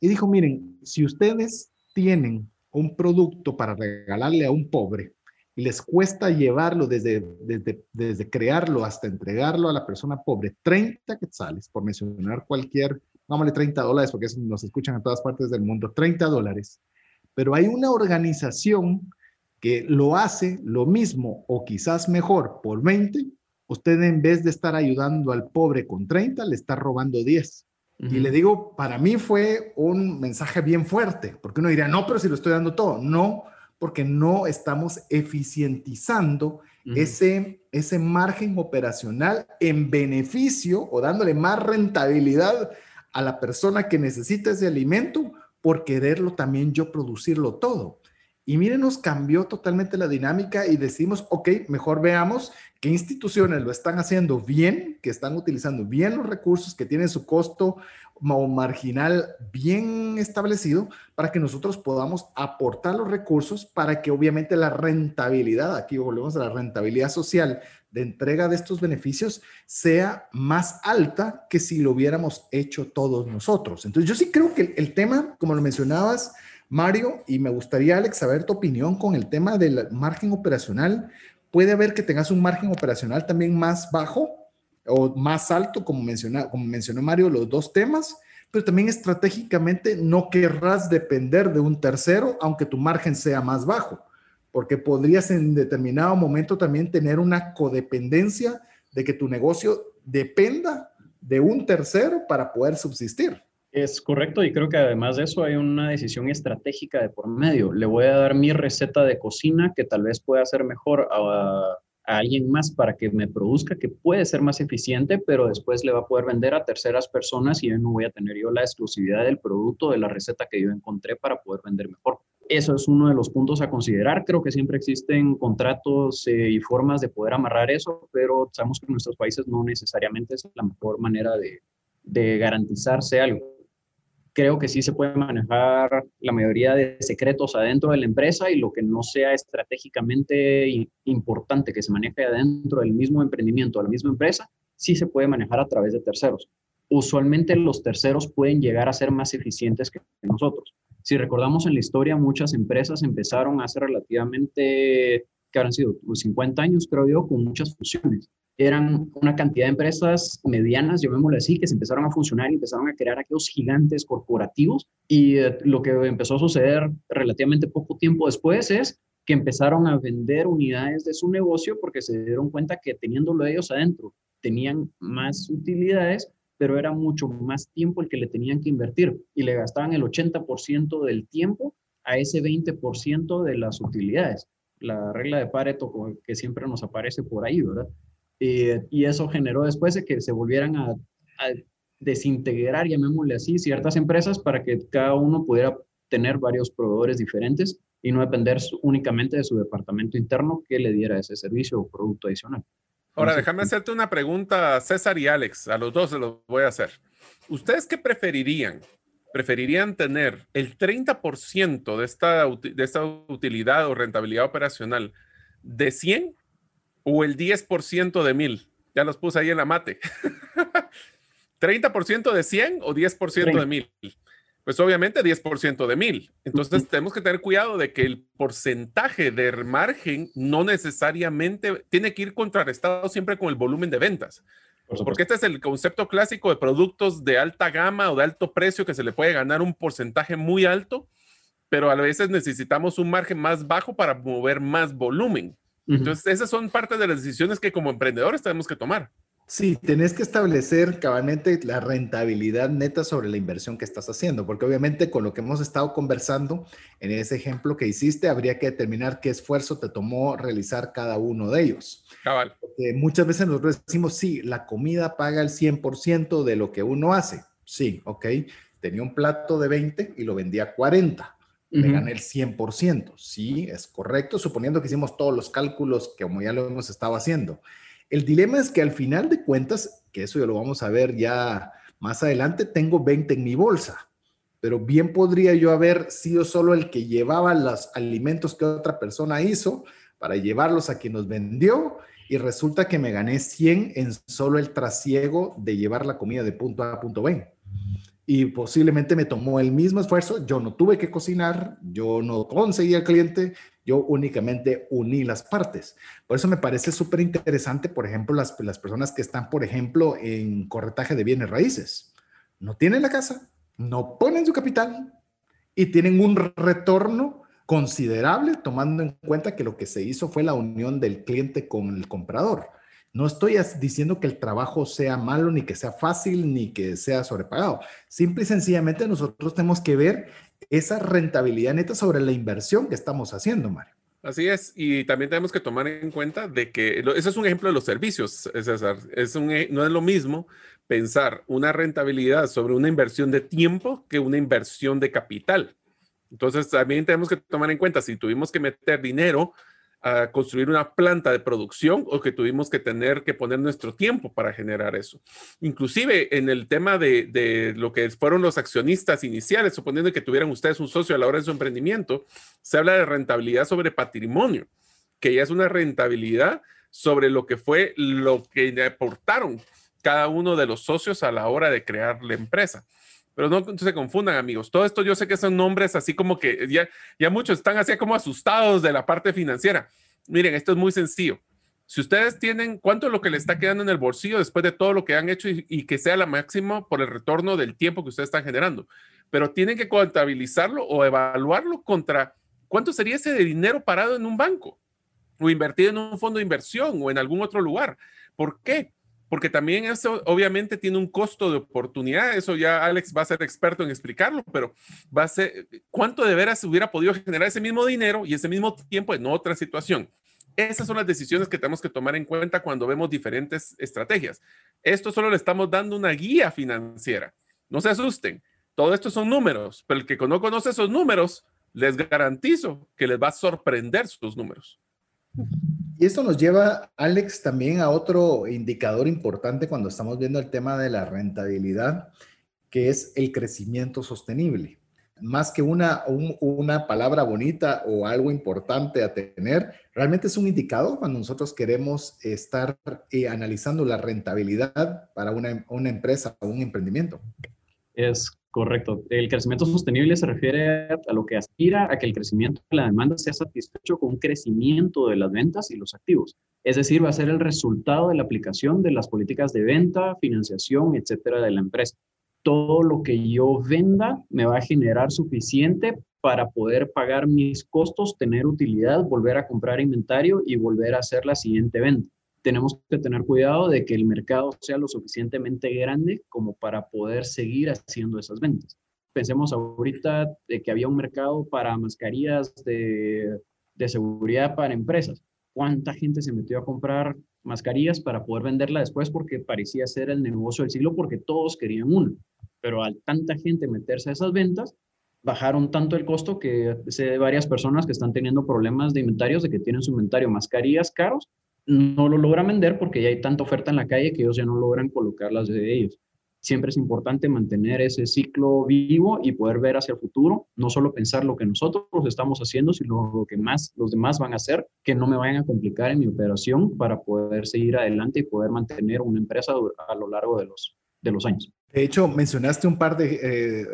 Y dijo, miren, si ustedes tienen un producto para regalarle a un pobre y les cuesta llevarlo desde, desde, desde crearlo hasta entregarlo a la persona pobre, 30 quetzales, por mencionar cualquier, vámonos 30 dólares, porque nos escuchan en todas partes del mundo, 30 dólares, pero hay una organización que lo hace lo mismo o quizás mejor por 20, usted en vez de estar ayudando al pobre con 30, le está robando 10. Y le digo, para mí fue un mensaje bien fuerte, porque uno diría, no, pero si lo estoy dando todo. No, porque no estamos eficientizando ese, ese margen operacional en beneficio o dándole más rentabilidad a la persona que necesita ese alimento por quererlo también yo producirlo todo. Y miren, nos cambió totalmente la dinámica y decimos, ok, mejor veamos qué instituciones lo están haciendo bien, que están utilizando bien los recursos, que tienen su costo marginal bien establecido para que nosotros podamos aportar los recursos para que obviamente la rentabilidad, aquí volvemos a la rentabilidad social de entrega de estos beneficios sea más alta que si lo hubiéramos hecho todos nosotros. Entonces yo sí creo que el tema, como lo mencionabas, Mario, y me gustaría, Alex, saber tu opinión con el tema del margen operacional. Puede haber que tengas un margen operacional también más bajo o más alto, como, como mencionó Mario, los dos temas, pero también estratégicamente no querrás depender de un tercero, aunque tu margen sea más bajo, porque podrías en determinado momento también tener una codependencia de que tu negocio dependa de un tercero para poder subsistir. Es correcto y creo que además de eso hay una decisión estratégica de por medio. Le voy a dar mi receta de cocina que tal vez pueda ser mejor a, alguien más para que me produzca, que puede ser más eficiente, pero después le va a poder vender a terceras personas y yo no voy a tener yo la exclusividad del producto, de la receta que yo encontré para poder vender mejor. Eso es uno de los puntos a considerar. Creo que siempre existen contratos eh, y formas de poder amarrar eso, pero sabemos que en nuestros países no necesariamente es la mejor manera de, garantizarse algo creo que sí se puede manejar la mayoría de secretos adentro de la empresa y lo que no sea estratégicamente importante que se maneje adentro del mismo emprendimiento, de la misma empresa, sí se puede manejar a través de terceros. Usualmente los terceros pueden llegar a ser más eficientes que nosotros. Si recordamos en la historia, muchas empresas empezaron hace relativamente, que habrán sido 50 años, creo yo, con muchas fusiones eran una cantidad de empresas medianas, llamémosle así, que se empezaron a funcionar y empezaron a crear aquellos gigantes corporativos. Y eh, lo que empezó a suceder relativamente poco tiempo después es que empezaron a vender unidades de su negocio porque se dieron cuenta que teniéndolo ellos adentro tenían más utilidades, pero era mucho más tiempo el que le tenían que invertir y le gastaban el 80% del tiempo a ese 20% de las utilidades. La regla de Pareto que siempre nos aparece por ahí, ¿verdad? Eh, y eso generó después de que se volvieran a, desintegrar, llamémosle así, ciertas empresas para que cada uno pudiera tener varios proveedores diferentes y no depender únicamente de su departamento interno que le diera ese servicio o producto adicional. Ahora, déjame hacerte una pregunta, César y Alex, a los dos se los voy a hacer. ¿Ustedes qué preferirían? ¿Preferirían tener el 30% de esta, de esta utilidad o rentabilidad operacional de 100 o el 10% de 1000. Ya los puse ahí en la mate. 30% de 100 o 10% de 1000. Pues obviamente 10% de 1000. Entonces tenemos que tener cuidado de que el porcentaje de margen no necesariamente tiene que ir contrarrestado siempre con el volumen de ventas. Porque este es el concepto clásico de productos de alta gama o de alto precio que se le puede ganar un porcentaje muy alto, pero a veces necesitamos un margen más bajo para mover más volumen. Entonces, esas son parte de las decisiones que como emprendedores tenemos que tomar. Sí, tenés que establecer cabalmente la rentabilidad neta sobre la inversión que estás haciendo, porque obviamente con lo que hemos estado conversando en ese ejemplo que hiciste, habría que determinar qué esfuerzo te tomó realizar cada uno de ellos. Cabal. Porque muchas veces nosotros decimos, sí, la comida paga el 100% de lo que uno hace. Sí, ok. Tenía un plato de 20 y lo vendía a 40. Me gané el 100%. Sí, es correcto, suponiendo que hicimos todos los cálculos que como ya lo hemos estado haciendo. El dilema es que al final de cuentas, que eso ya lo vamos a ver ya más adelante, tengo 20 en mi bolsa, pero bien podría yo haber sido solo el que llevaba los alimentos que otra persona hizo para llevarlos a quien nos vendió y resulta que me gané 100 en solo el trasiego de llevar la comida de punto A a punto B. Y posiblemente me tomó el mismo esfuerzo, yo no tuve que cocinar, yo no conseguí al cliente, yo únicamente uní las partes. Por eso me parece súper interesante, por ejemplo, las, las personas que están, por ejemplo, en corretaje de bienes raíces. No tienen la casa, no ponen su capital y tienen un retorno considerable tomando en cuenta que lo que se hizo fue la unión del cliente con el comprador. No estoy diciendo que el trabajo sea malo, ni que sea fácil, ni que sea sobrepagado. Simple y sencillamente nosotros tenemos que ver esa rentabilidad neta sobre la inversión que estamos haciendo, Mario. Así es, y también tenemos que tomar en cuenta de que ese es un ejemplo de los servicios, César. Es un, e, no es lo mismo pensar una rentabilidad sobre una inversión de tiempo que una inversión de capital. Entonces, también tenemos que tomar en cuenta si tuvimos que meter dinero a construir una planta de producción o que tuvimos que tener que poner nuestro tiempo para generar eso. Inclusive en el tema de, lo que fueron los accionistas iniciales, suponiendo que tuvieran ustedes un socio a la hora de su emprendimiento, se habla de rentabilidad sobre patrimonio, que ya es una rentabilidad sobre lo que fue lo que aportaron cada uno de los socios a la hora de crear la empresa. Pero no se confundan, amigos. Todo esto yo sé que son nombres así como que ya, muchos están así como asustados de la parte financiera. Miren, esto es muy sencillo. Si ustedes tienen cuánto es lo que le está quedando en el bolsillo después de todo lo que han hecho y, que sea la máximo por el retorno del tiempo que ustedes están generando, pero tienen que contabilizarlo o evaluarlo contra cuánto sería ese dinero parado en un banco o invertido en un fondo de inversión o en algún otro lugar. ¿Por qué? Porque también eso obviamente tiene un costo de oportunidad. Eso ya Alex va a ser experto en explicarlo, pero va a ser cuánto de veras hubiera podido generar ese mismo dinero y ese mismo tiempo en otra situación. Esas son las decisiones que tenemos que tomar en cuenta cuando vemos diferentes estrategias. Esto solo le estamos dando una guía financiera. No se asusten. Todo esto son números, pero el que no conoce esos números, les garantizo que les va a sorprender sus números. Y esto nos lleva, Alex, también a otro indicador importante cuando estamos viendo el tema de la rentabilidad, que es el crecimiento sostenible. Más que una, una palabra bonita o algo importante a tener, realmente es un indicador cuando nosotros queremos estar eh, analizando la rentabilidad para una, una empresa o un emprendimiento. Es Correcto. El crecimiento sostenible se refiere a lo que aspira a que el crecimiento de la demanda sea satisfecho con un crecimiento de las ventas y los activos. Es decir, va a ser el resultado de la aplicación de las políticas de venta, financiación, etcétera, de la empresa. Todo lo que yo venda me va a generar suficiente para poder pagar mis costos, tener utilidad, volver a comprar inventario y volver a hacer la siguiente venta tenemos que tener cuidado de que el mercado sea lo suficientemente grande como para poder seguir haciendo esas ventas. Pensemos ahorita de que había un mercado para mascarillas de, de seguridad para empresas. ¿Cuánta gente se metió a comprar mascarillas para poder venderla después porque parecía ser el negocio del siglo porque todos querían una? Pero al tanta gente meterse a esas ventas, bajaron tanto el costo que sé de varias personas que están teniendo problemas de inventarios, de que tienen su inventario mascarillas caros no lo logran vender porque ya hay tanta oferta en la calle que ellos ya no logran colocarlas de ellos. Siempre es importante mantener ese ciclo vivo y poder ver hacia el futuro, no solo pensar lo que nosotros estamos haciendo, sino lo que más los demás van a hacer, que no me vayan a complicar en mi operación para poder seguir adelante y poder mantener una empresa a lo largo de los, de los años. De hecho, mencionaste un par de, eh,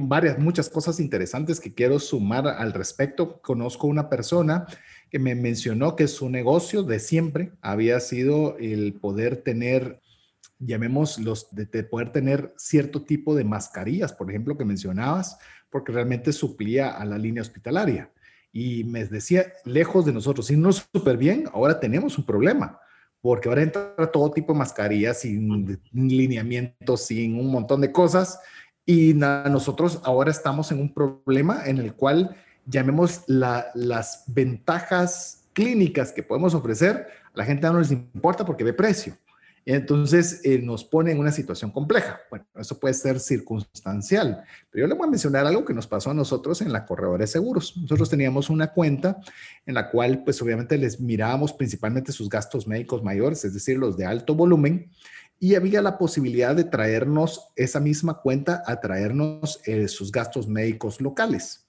varias, muchas cosas interesantes que quiero sumar al respecto. Conozco una persona que me mencionó que su negocio de siempre había sido el poder tener, llamemos los, de, poder tener cierto tipo de mascarillas, por ejemplo, que mencionabas, porque realmente suplía a la línea hospitalaria. Y me decía, lejos de nosotros, no súper bien, ahora tenemos un problema, porque ahora entra todo tipo de mascarillas, sin lineamientos, sin un montón de cosas. Y nosotros ahora estamos en un problema en el cual llamemos las ventajas clínicas que podemos ofrecer, a la gente no les importa porque ve precio. Entonces eh, nos pone en una situación compleja. Bueno, eso puede ser circunstancial, pero yo le voy a mencionar algo que nos pasó a nosotros en la corredora de seguros. Nosotros teníamos una cuenta en la cual, pues obviamente les mirábamos principalmente sus gastos médicos mayores, es decir, los de alto volumen, y había la posibilidad de traernos esa misma cuenta a traernos eh, sus gastos médicos locales.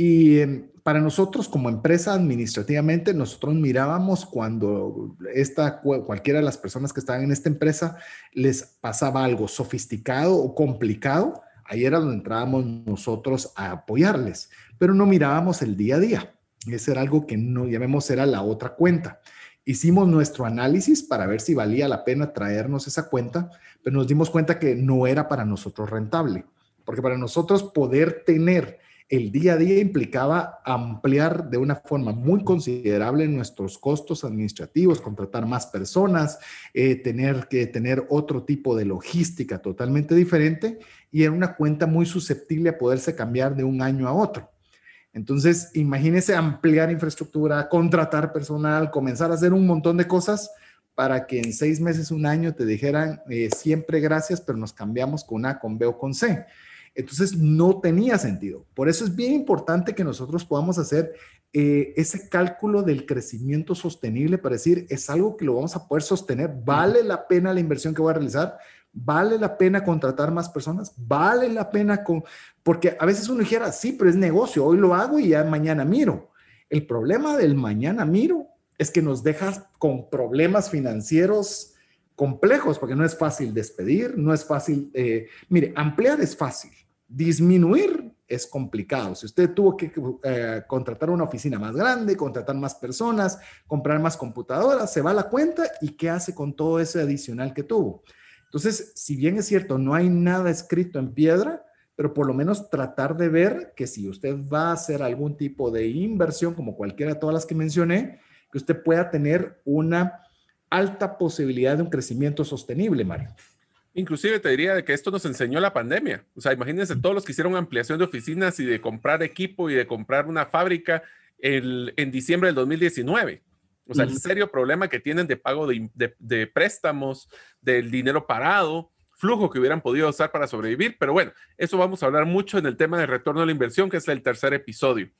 Y em, para nosotros como empresa administrativamente, nosotros mirábamos cuando esta, cualquiera de las personas que estaban en esta empresa les pasaba algo sofisticado o complicado, ahí era donde entrábamos nosotros a apoyarles, pero no mirábamos el día a día. Ese era algo que no llamemos era la otra cuenta. Hicimos nuestro análisis para ver si valía la pena traernos esa cuenta, pero nos dimos cuenta que no era para nosotros rentable, porque para nosotros poder tener el día a día implicaba ampliar de una forma muy considerable nuestros costos administrativos, contratar más personas, eh, tener que tener otro tipo de logística totalmente diferente y era una cuenta muy susceptible a poderse cambiar de un año a otro. Entonces, imagínese ampliar infraestructura, contratar personal, comenzar a hacer un montón de cosas para que en seis meses, un año te dijeran eh, siempre gracias, pero nos cambiamos con A, con B o con C. Entonces no tenía sentido. Por eso es bien importante que nosotros podamos hacer eh, ese cálculo del crecimiento sostenible para decir, es algo que lo vamos a poder sostener, vale la pena la inversión que voy a realizar, vale la pena contratar más personas, vale la pena con, porque a veces uno dijera, sí, pero es negocio, hoy lo hago y ya mañana miro. El problema del mañana miro es que nos deja con problemas financieros complejos, porque no es fácil despedir, no es fácil, eh, mire, ampliar es fácil, Disminuir es complicado. Si usted tuvo que eh, contratar una oficina más grande, contratar más personas, comprar más computadoras, se va a la cuenta y qué hace con todo ese adicional que tuvo. Entonces, si bien es cierto, no hay nada escrito en piedra, pero por lo menos tratar de ver que si usted va a hacer algún tipo de inversión, como cualquiera de todas las que mencioné, que usted pueda tener una alta posibilidad de un crecimiento sostenible, Mario. Inclusive te diría que esto nos enseñó la pandemia. O sea, imagínense todos los que hicieron ampliación de oficinas y de comprar equipo y de comprar una fábrica en diciembre del 2019. O sea, el serio problema que tienen de pago de préstamos, del dinero parado, flujo que hubieran podido usar para sobrevivir. Pero bueno, eso vamos a hablar mucho en el tema de retorno a la inversión, que es el tercer episodio.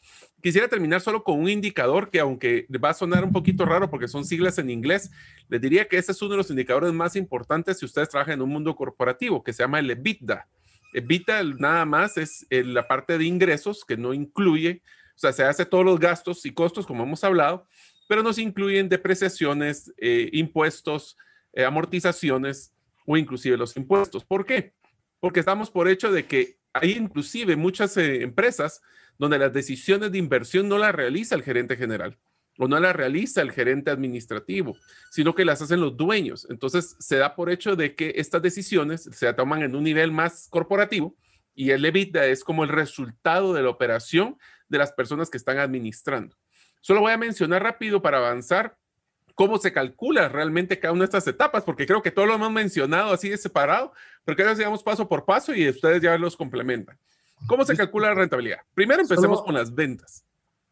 Quisiera terminar solo con un indicador que, aunque va a sonar un poquito raro porque son siglas en inglés, les diría que ese es uno de los indicadores más importantes si ustedes trabajan en un mundo corporativo, que se llama el EBITDA. EBITDA nada más es eh, la parte de ingresos que no incluye, o sea, se hace todos los gastos y costos, como hemos hablado, pero no se incluyen depreciaciones, eh, impuestos, eh, amortizaciones, o inclusive los impuestos. ¿Por qué? Porque estamos por hecho de que hay inclusive muchas eh, empresas donde las decisiones de inversión no las realiza el gerente general o no las realiza el gerente administrativo, sino que las hacen los dueños. Entonces se da por hecho de que estas decisiones se toman en un nivel más corporativo y el EBITDA es como el resultado de la operación de las personas que están administrando. Solo voy a mencionar rápido para avanzar cómo se calcula realmente cada una de estas etapas, porque creo que todo lo hemos mencionado así de separado, pero que digamos paso por paso y ustedes ya los complementan. ¿Cómo se calcula la rentabilidad? Primero empecemos con las ventas.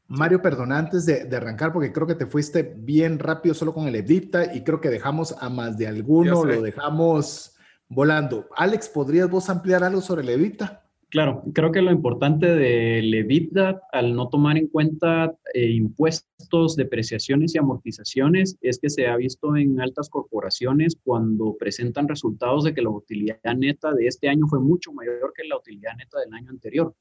Mario, perdón, antes de, arrancar, porque creo que te fuiste bien rápido solo con el EBITDA y creo que dejamos a más de alguno, lo dejamos volando. Alex, ¿podrías vos ampliar algo sobre el EBITDA? Claro, creo que lo importante del EBITDA, al no tomar en cuenta eh, impuestos, depreciaciones y amortizaciones, es que se ha visto en altas corporaciones cuando presentan resultados de que la utilidad neta de este año fue mucho mayor que la utilidad neta del año anterior.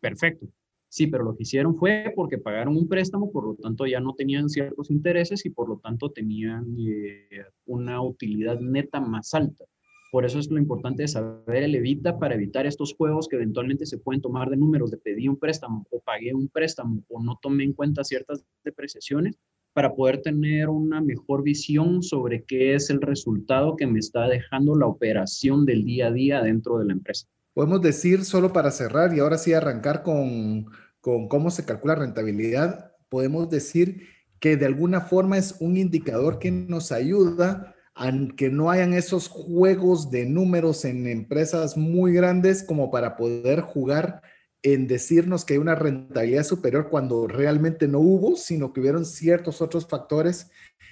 Perfecto. Sí, pero lo que hicieron fue porque pagaron un préstamo, por lo tanto ya no tenían ciertos intereses y por lo tanto tenían eh, una utilidad neta más alta. Por eso es lo importante de saber el evita para evitar estos juegos que eventualmente se pueden tomar de números de pedí un préstamo o pagué un préstamo o no tomé en cuenta ciertas depreciaciones para poder tener una mejor visión sobre qué es el resultado que me está dejando la operación del día a día dentro de la empresa. Podemos decir, solo para cerrar y ahora sí arrancar con, con cómo se calcula rentabilidad, podemos decir que de alguna forma es un indicador que nos ayuda a que no hayan esos juegos de números en empresas muy grandes como para poder jugar en decirnos que hay una rentabilidad superior cuando realmente no hubo, sino que hubieron ciertos otros factores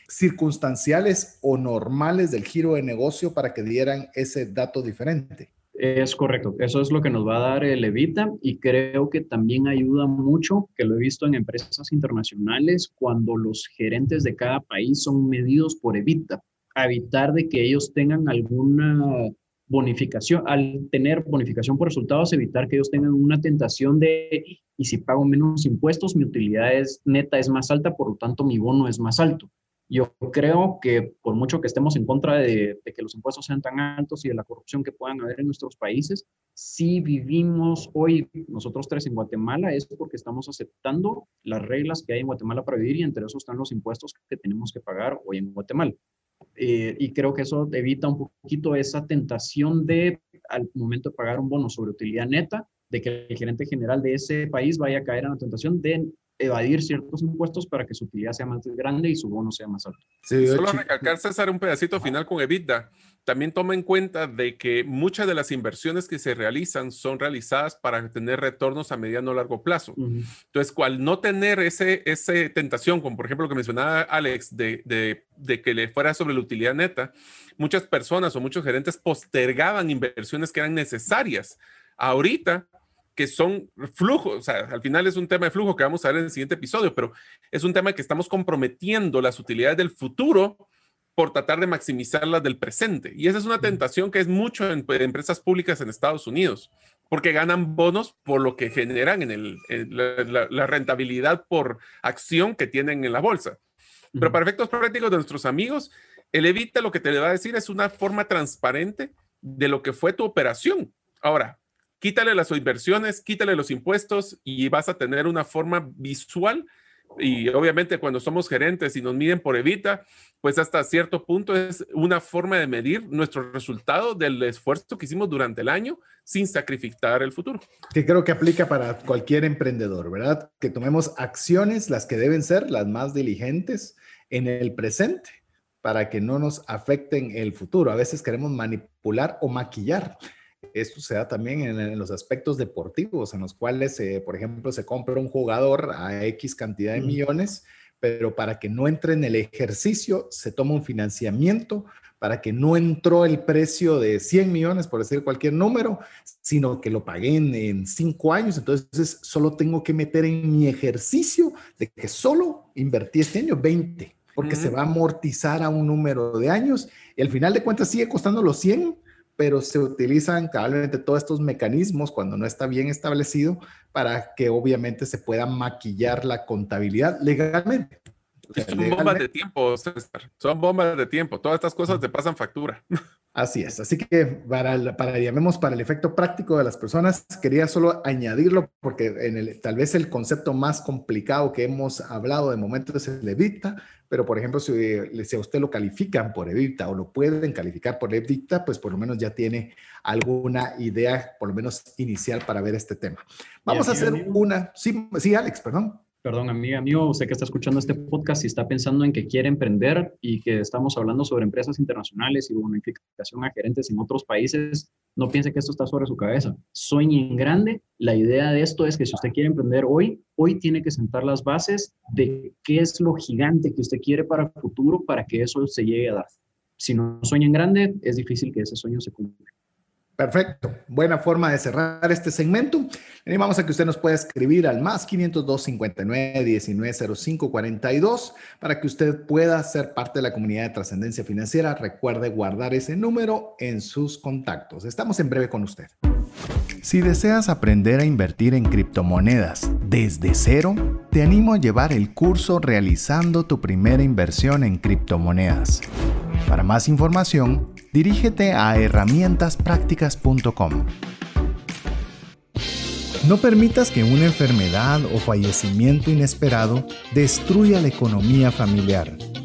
circunstanciales o normales del giro de negocio para que dieran ese dato diferente. Es correcto, eso es lo que nos va a dar el Evita y creo que también ayuda mucho, que lo he visto en empresas internacionales, cuando los gerentes de cada país son medidos por Evita, evitar de que ellos tengan alguna bonificación, al tener bonificación por resultados, evitar que ellos tengan una tentación de, y si pago menos impuestos, mi utilidad es, neta es más alta, por lo tanto mi bono es más alto. Yo creo que por mucho que estemos en contra de, que los impuestos sean tan altos y de la corrupción que puedan haber en nuestros países, si vivimos hoy nosotros tres en Guatemala es porque estamos aceptando las reglas que hay en Guatemala para vivir y entre eso están los impuestos que tenemos que pagar hoy en Guatemala. Eh, y creo que eso evita un poquito esa tentación de, al momento de pagar un bono sobre utilidad neta, de que el gerente general de ese país vaya a caer en la tentación de evadir ciertos impuestos para que su utilidad sea más grande y su bono sea más alto. Sí, Solo recalcar, César, un pedacito final con EBITDA. También toma en cuenta de que muchas de las inversiones que se realizan son realizadas para tener retornos a mediano o largo plazo. Entonces, cual no tener ese, ese tentación, como por ejemplo lo que mencionaba Alex, de, de, de que le fuera sobre la utilidad neta, muchas personas o muchos gerentes postergaban inversiones que eran necesarias. Ahorita que son flujos, o sea, al final es un tema de flujo que vamos a ver en el siguiente episodio, pero es un tema que estamos comprometiendo las utilidades del futuro por tratar de maximizarlas del presente. Y esa es una tentación que es mucho en, empresas públicas en Estados Unidos, porque ganan bonos por lo que generan en, el, la, rentabilidad por acción que tienen en la bolsa. Pero para efectos prácticos de nuestros amigos, el Evita lo que te va a decir es una forma transparente de lo que fue tu operación. Ahora, quítale las inversiones, quítale los impuestos y vas a tener una forma visual. Y obviamente cuando somos gerentes y nos miden por Evita, pues hasta cierto punto es una forma de medir nuestro resultado del esfuerzo que hicimos durante el año sin sacrificar el futuro. Que creo que aplica para cualquier emprendedor, ¿verdad? Que tomemos acciones, las que deben ser las más diligentes en el presente para que no nos afecten el futuro. A veces queremos manipular o maquillar esto se da también en, los aspectos deportivos, en los cuales, eh, por ejemplo, se compra un jugador a X cantidad de millones, pero para que no entre en el ejercicio, se toma un financiamiento para que no entró el precio de 100 millones, por decir cualquier número, sino que lo pagué en, cinco años. Entonces, solo tengo que meter en mi ejercicio de que solo invertí este año 20, porque se va a amortizar a un número de años y al final de cuentas sigue costando los 100 pero se utilizan cabalmente todos estos mecanismos cuando no está bien establecido para que obviamente se pueda maquillar la contabilidad legalmente. son bombas de tiempo, César. Son bombas de tiempo. Todas estas cosas te pasan factura. Así es. Así que para, para, llamemos para el efecto práctico de las personas, quería solo añadirlo porque en el, tal vez el concepto más complicado que hemos hablado de momento es el evita, pero por ejemplo, si, si, a usted lo califican por evita o lo pueden calificar por evita, pues por lo menos ya tiene alguna idea, por lo menos inicial para ver este tema. Vamos a hacer una, sí, sí, Alex, perdón. Perdón, amiga, amigo, usted que está escuchando este podcast y está pensando en que quiere emprender y que estamos hablando sobre empresas internacionales y bonificación a gerentes en otros países, no piense que esto está sobre su cabeza. Sueñe en grande. La idea de esto es que si usted quiere emprender hoy, hoy tiene que sentar las bases de qué es lo gigante que usted quiere para el futuro para que eso se llegue a dar. Si no sueña en grande, es difícil que ese sueño se cumpla. Perfecto. Buena forma de cerrar este segmento. Animamos a que usted nos pueda escribir al más 502 59 19 05 42 para que usted pueda ser parte de la comunidad de trascendencia financiera. Recuerde guardar ese número en sus contactos. Estamos en breve con usted. Si deseas aprender a invertir en criptomonedas desde cero, te animo a llevar el curso realizando tu primera inversión en criptomonedas. Para más información, dirígete a herramientasprácticas.com. No permitas que una enfermedad o fallecimiento inesperado destruya la economía familiar.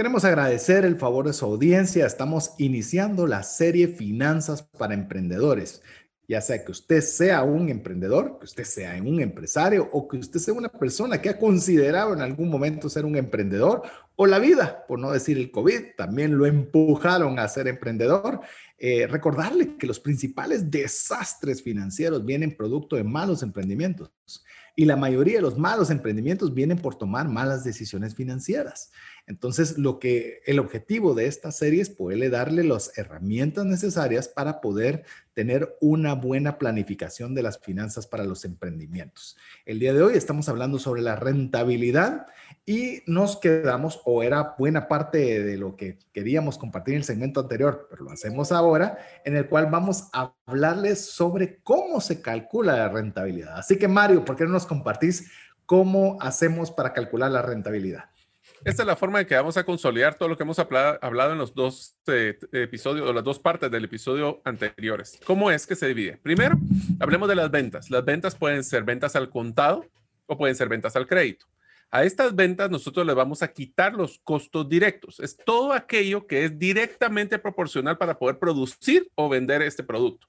Queremos agradecer el favor de su audiencia. Estamos iniciando la serie Finanzas para Emprendedores ya sea que usted sea un emprendedor, que usted sea un empresario o que usted sea una persona que ha considerado en algún momento ser un emprendedor o la vida, por no decir el COVID, también lo empujaron a ser emprendedor. Eh, recordarle que los principales desastres financieros vienen producto de malos emprendimientos y la mayoría de los malos emprendimientos vienen por tomar malas decisiones financieras. Entonces, lo que el objetivo de esta serie es poderle darle las herramientas necesarias para poder tener una buena planificación de las finanzas para los emprendimientos. El día de hoy estamos hablando sobre la rentabilidad y nos quedamos, o era buena parte de lo que queríamos compartir en el segmento anterior, pero lo hacemos ahora, en el cual vamos a hablarles sobre cómo se calcula la rentabilidad. Así que Mario, ¿por qué no nos compartís cómo hacemos para calcular la rentabilidad? Esta es la forma en que vamos a consolidar todo lo que hemos hablado en los dos eh, episodios o las dos partes del episodio anteriores. ¿Cómo es que se divide? Primero, hablemos de las ventas. Las ventas pueden ser ventas al contado o pueden ser ventas al crédito. A estas ventas nosotros le vamos a quitar los costos directos. Es todo aquello que es directamente proporcional para poder producir o vender este producto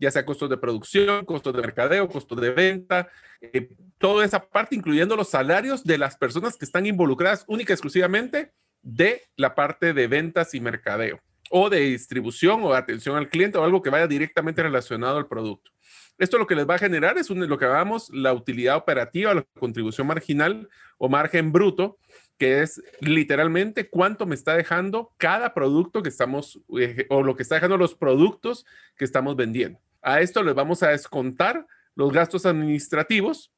ya sea costos de producción, costos de mercadeo, costos de venta, eh, toda esa parte, incluyendo los salarios de las personas que están involucradas única y exclusivamente de la parte de ventas y mercadeo, o de distribución o atención al cliente o algo que vaya directamente relacionado al producto. Esto lo que les va a generar es lo que llamamos la utilidad operativa, la contribución marginal o margen bruto, que es literalmente cuánto me está dejando cada producto que estamos, eh, o lo que está dejando los productos que estamos vendiendo. A esto les vamos a descontar los gastos administrativos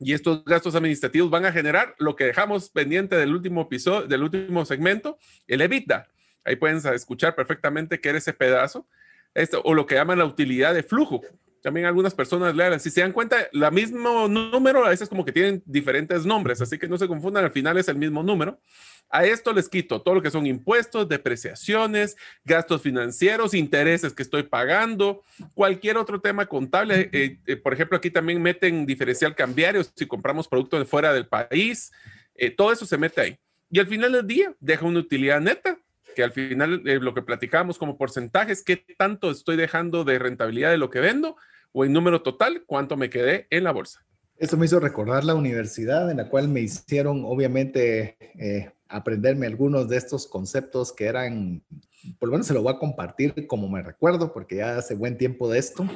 y estos gastos administrativos van a generar lo que dejamos pendiente del último episodio, del último segmento, el EBITDA. Ahí pueden escuchar perfectamente qué era ese pedazo, esto, o lo que llaman la utilidad de flujo, también algunas personas le Si se dan cuenta, la mismo número a veces como que tienen diferentes nombres, así que no se confundan, al final es el mismo número. A esto les quito todo lo que son impuestos, depreciaciones, gastos financieros, intereses que estoy pagando, cualquier otro tema contable. Eh, eh, por ejemplo, aquí también meten diferencial cambiario si compramos productos fuera del país. Eh, todo eso se mete ahí. Y al final del día deja una utilidad neta que al final lo que platicamos como porcentajes, qué tanto estoy dejando de rentabilidad de lo que vendo o en número total, cuánto me quedé en la bolsa. Eso me hizo recordar la universidad en la cual me hicieron, obviamente, eh, aprenderme algunos de estos conceptos que eran, por lo menos se lo voy a compartir como me recuerdo, porque ya hace buen tiempo de esto.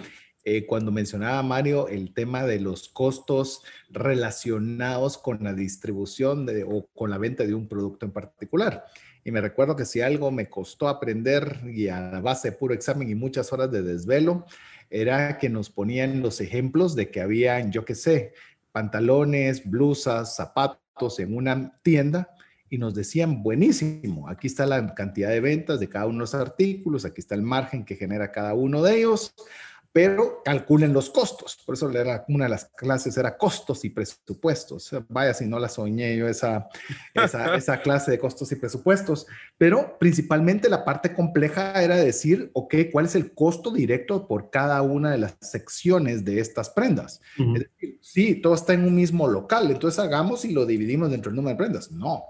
Eh, cuando mencionaba Mario el tema de los costos relacionados con la distribución o con la venta de un producto en particular. Y me recuerdo que si algo me costó aprender y a base de puro examen y muchas horas de desvelo, era que nos ponían los ejemplos de que habían, yo qué sé, pantalones, blusas, zapatos en una tienda y nos decían, buenísimo, aquí está la cantidad de ventas de cada uno de los artículos, aquí está el margen que genera cada uno de ellos, pero calculen los costos. Por eso era, una de las clases era costos y presupuestos. Vaya si no la soñé yo esa, esa, esa, clase de costos y presupuestos. Pero principalmente la parte compleja era decir, ok, ¿cuál es el costo directo por cada una de las secciones de estas prendas? Es decir, sí, todo está en un mismo local, entonces hagamos y lo dividimos dentro del número de prendas. No,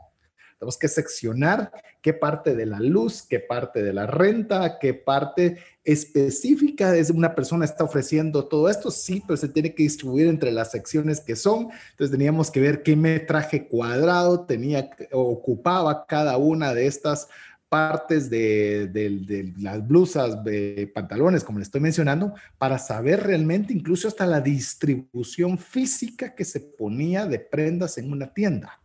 tenemos que seccionar qué parte de la luz, qué parte de la renta, qué parte específica de una persona está ofreciendo todo esto. Sí, pero se tiene que distribuir entre las secciones que son. Entonces teníamos que ver qué metraje cuadrado tenía, ocupaba cada una de estas partes de, de, las blusas, de pantalones, como le estoy mencionando, para saber realmente incluso hasta la distribución física que se ponía de prendas en una tienda.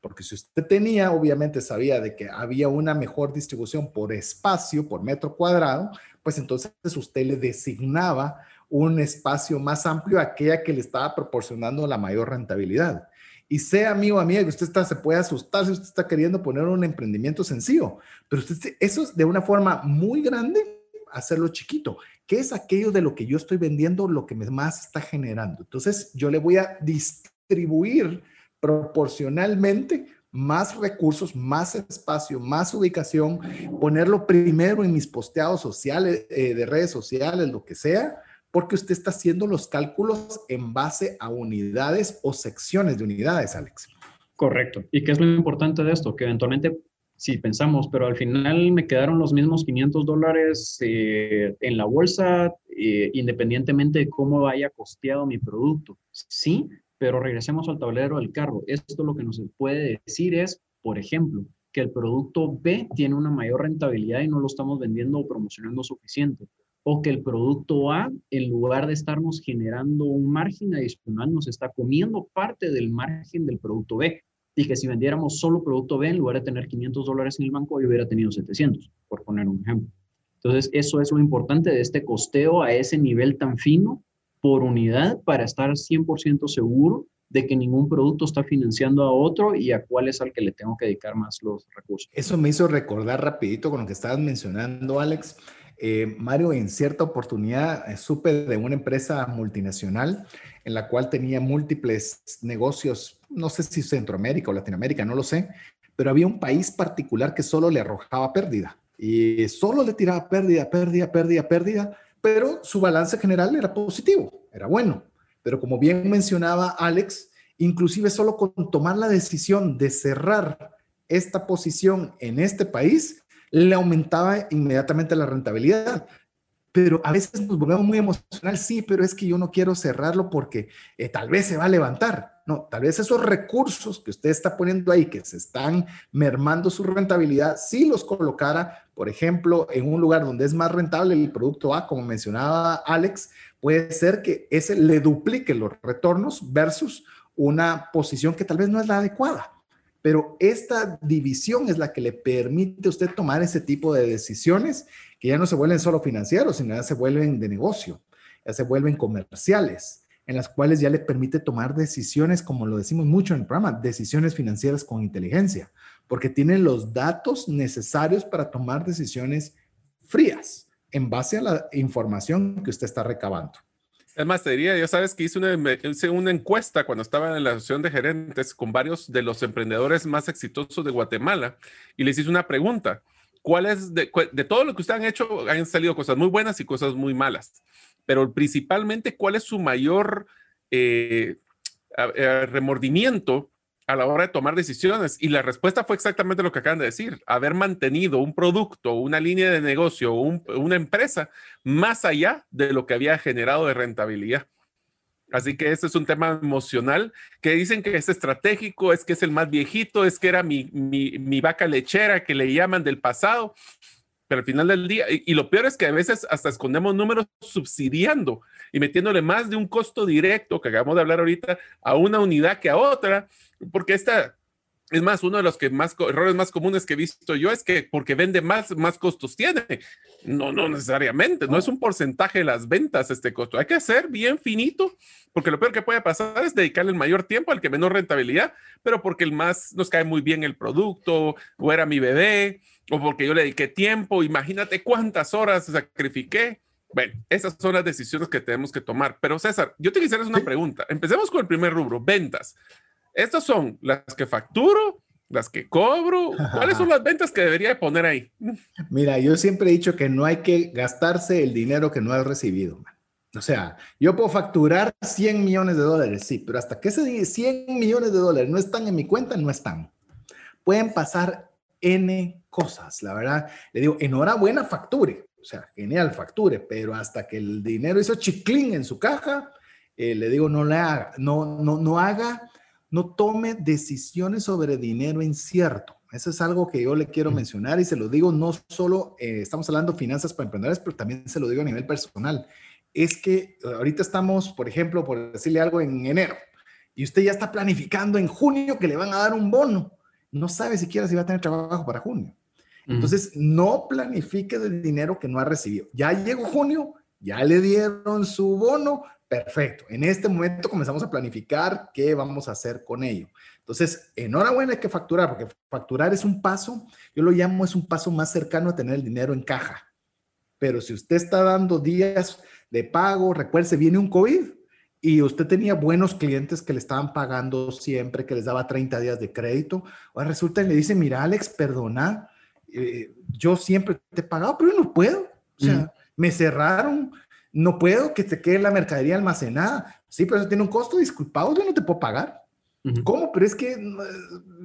Porque si usted tenía, obviamente sabía de que había una mejor distribución por espacio, por metro cuadrado, pues entonces usted le designaba un espacio más amplio a aquella que le estaba proporcionando la mayor rentabilidad. Y sea amigo o amiga que usted está, se puede asustar si usted está queriendo poner un emprendimiento sencillo, pero usted, eso es de una forma muy grande hacerlo chiquito. ¿Qué es aquello de lo que yo estoy vendiendo, lo que más está generando? Entonces yo le voy a distribuir proporcionalmente más recursos, más espacio, más ubicación, ponerlo primero en mis posteados sociales, eh, de redes sociales, lo que sea, porque usted está haciendo los cálculos en base a unidades o secciones de unidades, Alex. Correcto. ¿Y qué es lo importante de esto? Que eventualmente, si pensamos, pero al final me quedaron los mismos 500 dólares eh, en la bolsa, eh, independientemente de cómo haya costeado mi producto. Sí, pero regresemos al tablero del carro. Esto lo que nos puede decir es, por ejemplo, que el producto B tiene una mayor rentabilidad y no lo estamos vendiendo o promocionando suficiente. O que el producto A, en lugar de estarnos generando un margen adicional, nos está comiendo parte del margen del producto B. Y que si vendiéramos solo producto B, en lugar de tener 500 dólares en el banco, yo hubiera tenido 700, por poner un ejemplo. Entonces, eso es lo importante de este costeo a ese nivel tan fino por unidad para estar 100% seguro de que ningún producto está financiando a otro y a cuál es al que le tengo que dedicar más los recursos. Eso me hizo recordar rapidito con lo que estabas mencionando, Alex. Eh, Mario, en cierta oportunidad eh, supe de una empresa multinacional en la cual tenía múltiples negocios, no sé si Centroamérica o Latinoamérica, no lo sé, pero había un país particular que solo le arrojaba pérdida y solo le tiraba pérdida, pérdida, pérdida, pérdida pero su balance general era positivo, era bueno. Pero como bien mencionaba Alex, inclusive solo con tomar la decisión de cerrar esta posición en este país, le aumentaba inmediatamente la rentabilidad. Pero a veces nos volvemos muy emocional, sí, pero es que yo no quiero cerrarlo porque eh, tal vez se va a levantar. No, tal vez esos recursos que usted está poniendo ahí, que se están mermando su rentabilidad, si los colocara, por ejemplo, en un lugar donde es más rentable el producto A, como mencionaba Alex, puede ser que ese le duplique los retornos versus una posición que tal vez no es la adecuada. Pero esta división es la que le permite a usted tomar ese tipo de decisiones que ya no se vuelven solo financieros, sino ya se vuelven de negocio, ya se vuelven comerciales en las cuales ya le permite tomar decisiones, como lo decimos mucho en el programa, decisiones financieras con inteligencia, porque tiene los datos necesarios para tomar decisiones frías en base a la información que usted está recabando. Es te diría, ya sabes que hice una, hice una encuesta cuando estaba en la asociación de gerentes con varios de los emprendedores más exitosos de Guatemala y les hice una pregunta. ¿Cuál es, de, todo lo que ustedes han hecho, han salido cosas muy buenas y cosas muy malas? pero principalmente cuál es su mayor eh, eh, remordimiento a la hora de tomar decisiones. Y la respuesta fue exactamente lo que acaban de decir, haber mantenido un producto, una línea de negocio, una empresa más allá de lo que había generado de rentabilidad. Así que este es un tema emocional que dicen que es estratégico, es que es el más viejito, es que era mi, mi, vaca lechera que le llaman del pasado pero al final del día, y, lo peor es que a veces hasta escondemos números subsidiando y metiéndole más de un costo directo, que acabamos de hablar ahorita, a una unidad que a otra, porque esta, es más, uno de los que más errores más comunes que he visto yo es que porque vende más, más costos tiene. No, no necesariamente, no es un porcentaje de las ventas este costo. Hay que hacer bien finito, porque lo peor que puede pasar es dedicarle el mayor tiempo al que menor rentabilidad, pero porque el más nos cae muy bien el producto o era mi bebé o porque yo le dediqué tiempo, imagínate cuántas horas sacrifiqué. Bueno, esas son las decisiones que tenemos que tomar. Pero César, yo te quisiera hacer una pregunta. Empecemos con el primer rubro, ventas. Estas son las que facturo, las que cobro. ¿Cuáles son las ventas que debería poner ahí? Mira, yo siempre he dicho que no hay que gastarse el dinero que no has recibido. O sea, yo puedo facturar 100 millones de dólares, sí, pero hasta que ese 100 millones de dólares no están en mi cuenta, no están. Pueden pasar N cosas, la verdad. Le digo, enhorabuena, facture. O sea, genial, facture, pero hasta que el dinero hizo chiclín en su caja, eh, le digo, no le haga, no, no, no haga, no tome decisiones sobre dinero incierto. Eso es algo que yo le quiero mencionar y se lo digo no solo, eh, estamos hablando de finanzas para emprendedores, pero también se lo digo a nivel personal. Es que ahorita estamos, por ejemplo, por decirle algo en enero, y usted ya está planificando en junio que le van a dar un bono no sabe siquiera si va a tener trabajo para junio. Entonces, no planifique el dinero que no ha recibido. Ya llegó junio, ya le dieron su bono, perfecto. En este momento comenzamos a planificar qué vamos a hacer con ello. Entonces, enhorabuena hay que facturar, porque facturar es un paso, yo lo llamo es un paso más cercano a tener el dinero en caja. Pero si usted está dando días de pago, recuerde, viene un COVID y usted tenía buenos clientes que le estaban pagando siempre, que les daba 30 días de crédito, ahora resulta y le dice, mira Alex, perdona, eh, yo siempre te he pagado, pero yo no puedo. O sea, me cerraron, no puedo que te quede la mercadería almacenada. Sí, pero eso tiene un costo, disculpado, yo no te puedo pagar. ¿Cómo? Pero es que,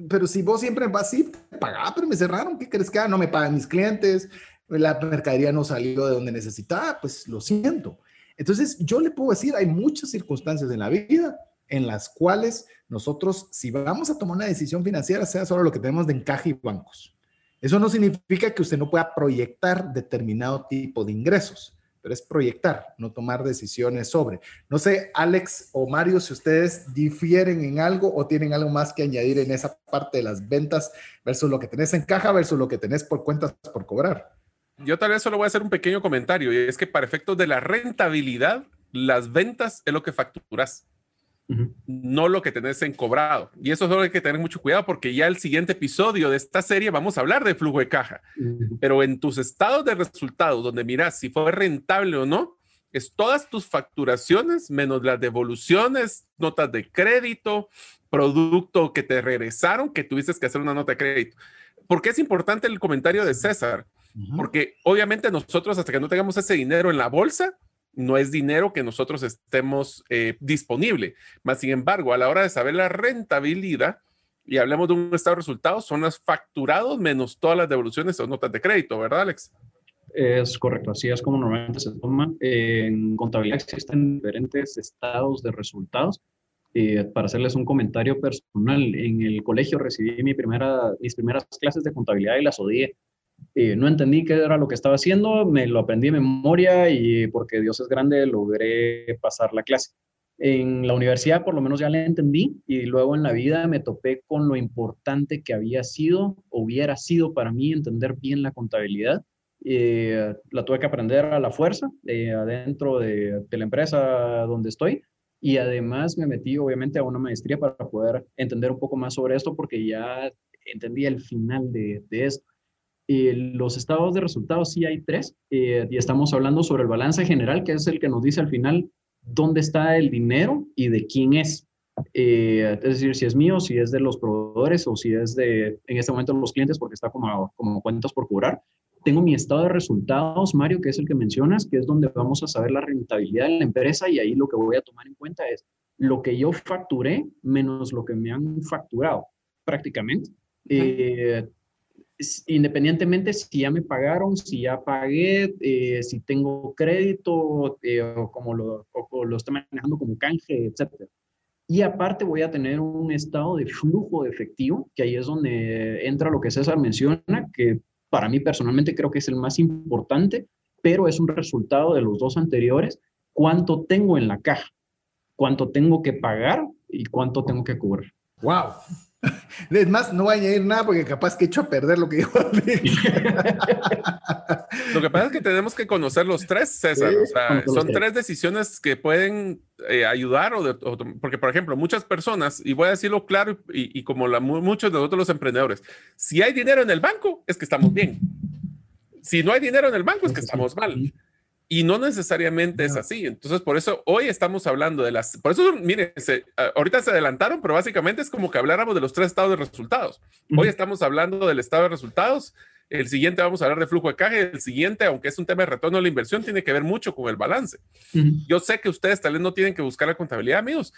pero si vos siempre vas así, pagaba, pero me cerraron, ¿qué crees que? Ah, no me pagan mis clientes, la mercadería no salió de donde necesitaba, pues lo siento. Entonces, yo le puedo decir, hay muchas circunstancias en la vida en las cuales nosotros, si vamos a tomar una decisión financiera, sea solo lo que tenemos de encaje y bancos. Eso no significa que usted no pueda proyectar determinado tipo de ingresos, pero es proyectar, no tomar decisiones sobre. No sé, Alex o Mario, si ustedes difieren en algo o tienen algo más que añadir en esa parte de las ventas versus lo que tenés en caja versus lo que tenés por cuentas por cobrar yo tal vez solo voy a hacer un pequeño comentario y es que para efectos de la rentabilidad, las ventas es lo que facturas, no lo que tenés en cobrado. Y eso es lo que hay que tener mucho cuidado porque ya el siguiente episodio de esta serie vamos a hablar de flujo de caja. Pero en tus estados de resultados, donde miras si fue rentable o no, es todas tus facturaciones menos las devoluciones, notas de crédito, producto que te regresaron, que tuviste que hacer una nota de crédito. ¿Por qué es importante el comentario de César? Porque obviamente nosotros hasta que no tengamos ese dinero en la bolsa, no es dinero que nosotros estemos eh, disponible. Más sin embargo, a la hora de saber la rentabilidad, y hablemos de un estado de resultados, son los facturados menos todas las devoluciones o notas de crédito, ¿verdad, Alex? Es correcto, así es como normalmente se toma. En contabilidad existen diferentes estados de resultados. Eh, para hacerles un comentario personal, en el colegio recibí mis primeras clases de contabilidad y las odié no entendí qué era lo que estaba haciendo, me lo aprendí de memoria y porque Dios es grande logré pasar la clase. En la universidad por lo menos ya la entendí y luego en la vida me topé con lo importante que había sido, hubiera sido para mí entender bien la contabilidad. Eh, la tuve que aprender a la fuerza, eh, adentro de, la empresa donde estoy. Y además me metí obviamente a una maestría para poder entender un poco más sobre esto porque ya entendí el final de esto. Eh, los estados de resultados sí hay tres, eh, y estamos hablando sobre el balance general, que es el que nos dice al final dónde está el dinero y de quién es. Eh, es decir, si es mío, si es de los proveedores o si es de, en este momento, los clientes, porque está como, como cuentas por cobrar. Tengo mi estado de resultados, Mario, que es el que mencionas, que es donde vamos a saber la rentabilidad de la empresa y ahí lo que voy a tomar en cuenta es lo que yo facturé menos lo que me han facturado, prácticamente independientemente si ya me pagaron, si ya pagué, eh, si tengo crédito, eh, o como lo, lo estoy manejando como canje, etc. Y aparte voy a tener un estado de flujo de efectivo, que ahí es donde entra lo que César menciona, que para mí personalmente creo que es el más importante, pero es un resultado de los dos anteriores. ¿Cuánto tengo en la caja? ¿Cuánto tengo que pagar y cuánto tengo que cobrar? ¡Wow! Es más, no voy a añadir nada porque capaz que he hecho a perder lo que dijo Lo que pasa es que tenemos que conocer los tres, César. o sea, son tres decisiones que pueden eh, ayudar o, porque, por ejemplo, muchas personas, y voy a decirlo claro y, como la, muchos de nosotros los emprendedores, si hay dinero en el banco, es que estamos bien. Si no hay dinero en el banco, es que estamos mal. Y no necesariamente es así. Entonces, por eso hoy estamos hablando de las... Por eso, miren, ahorita se adelantaron, pero básicamente es como que habláramos de los tres estados de resultados. Hoy estamos hablando del estado de resultados. El siguiente vamos a hablar de flujo de caja. El siguiente, aunque es un tema de retorno a la inversión, tiene que ver mucho con el balance. Yo sé que ustedes tal vez no tienen que buscar la contabilidad, amigos,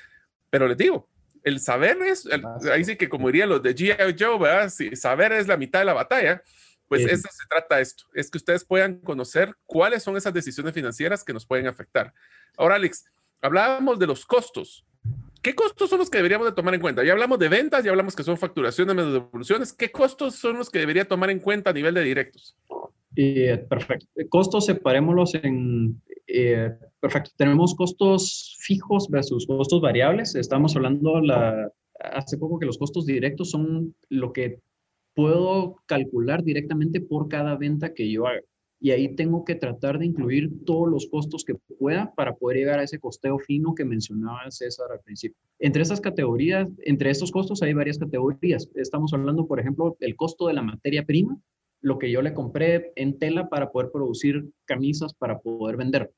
pero les digo, el saber es, ahí sí que como dirían los de G.I. Joe, ¿verdad? saber es la mitad de la batalla. Pues eso se trata esto, es que ustedes puedan conocer cuáles son esas decisiones financieras que nos pueden afectar. Ahora, Alex, hablábamos de los costos. ¿Qué costos son los que deberíamos de tomar en cuenta? Ya hablamos de ventas, ya hablamos que son facturaciones menos devoluciones. ¿Qué costos son los que debería tomar en cuenta a nivel de directos? Eh, perfecto. Costos separémoslos en... Eh, perfecto. Tenemos costos fijos versus costos variables. Estamos hablando la, hace poco que los costos directos son lo que puedo calcular directamente por cada venta que yo haga. Y ahí tengo que tratar de incluir todos los costos que pueda para poder llegar a ese costeo fino que mencionaba César al principio. Entre esas categorías, entre estos costos hay varias categorías. Estamos hablando, por ejemplo, el costo de la materia prima, lo que yo le compré en tela para poder producir camisas para poder vender.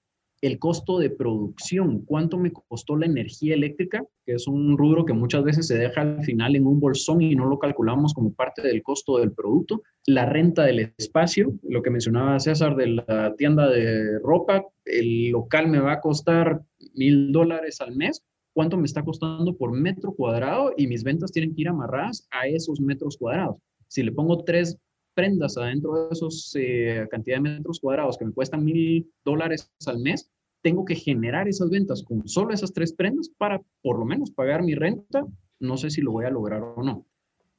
El costo de producción, cuánto me costó la energía eléctrica, que es un rubro que muchas veces se deja al final en un bolsón y no lo calculamos como parte del costo del producto, la renta del espacio, lo que mencionaba César de la tienda de ropa, el local me va a costar mil dólares al mes, cuánto me está costando por metro cuadrado y mis ventas tienen que ir amarradas a esos metros cuadrados. Si le pongo tres prendas adentro de esos eh, cantidad de metros cuadrados que me cuestan mil dólares al mes, tengo que generar esas ventas con solo esas tres prendas para por lo menos pagar mi renta. No sé si lo voy a lograr o no.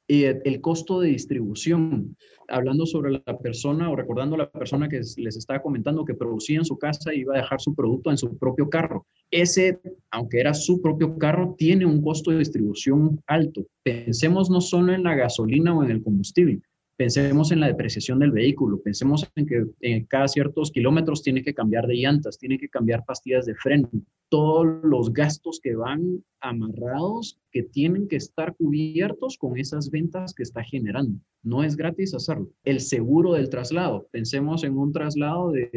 Eh, el costo de distribución, hablando sobre la persona o recordando a la persona que les estaba comentando que producía en su casa y iba a dejar su producto en su propio carro. Ese, aunque era su propio carro, tiene un costo de distribución alto. Pensemos no solo en la gasolina o en el combustible, Pensemos en la depreciación del vehículo, pensemos en que en cada ciertos kilómetros tiene que cambiar de llantas, tiene que cambiar pastillas de freno, todos los gastos que van amarrados que tienen que estar cubiertos con esas ventas que está generando. No es gratis hacerlo. El seguro del traslado, pensemos en un traslado de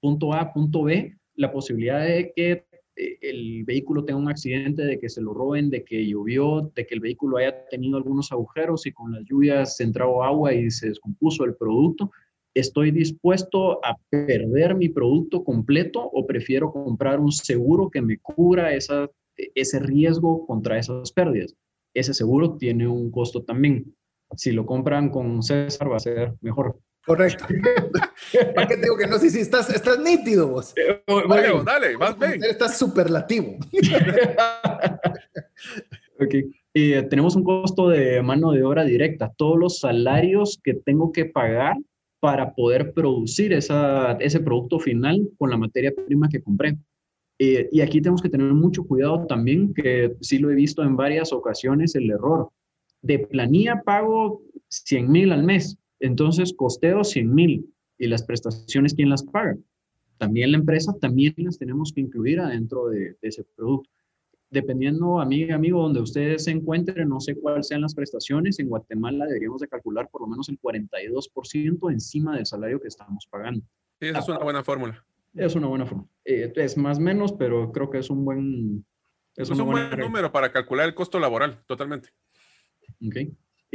punto A a punto B, la posibilidad de que el vehículo tenga un accidente, de que se lo roben, de que llovió, de que el vehículo haya tenido algunos agujeros y con las lluvias se entró agua y se descompuso el producto, ¿estoy dispuesto a perder mi producto completo o prefiero comprar un seguro que me cubra esa, ese riesgo contra esas pérdidas? Ese seguro tiene un costo también. Si lo compran con César va a ser mejor. Correcto. ¿Para qué digo que no? Sí, sí, estás, estás nítido vos. Eh, dale, dale, más bien. Estás superlativo. ok. Eh, tenemos un costo de mano de obra directa. Todos los salarios que tengo que pagar para poder producir esa, ese producto final con la materia prima que compré. Eh, y aquí tenemos que tener mucho cuidado también, que sí lo he visto en varias ocasiones, el error. De planilla pago 100 mil al mes, entonces, costeo 100 mil y las prestaciones, ¿quién las paga? También la empresa, también las tenemos que incluir adentro de, ese producto. Dependiendo, amiga, amigo, donde ustedes se encuentren, no sé cuáles sean las prestaciones, en Guatemala deberíamos de calcular por lo menos el 42% encima del salario que estamos pagando. Sí, esa es una buena fórmula. Es una buena fórmula. Eh, es más o menos, pero creo que es un buen... Es, un buen número para calcular el costo laboral, totalmente. Ok.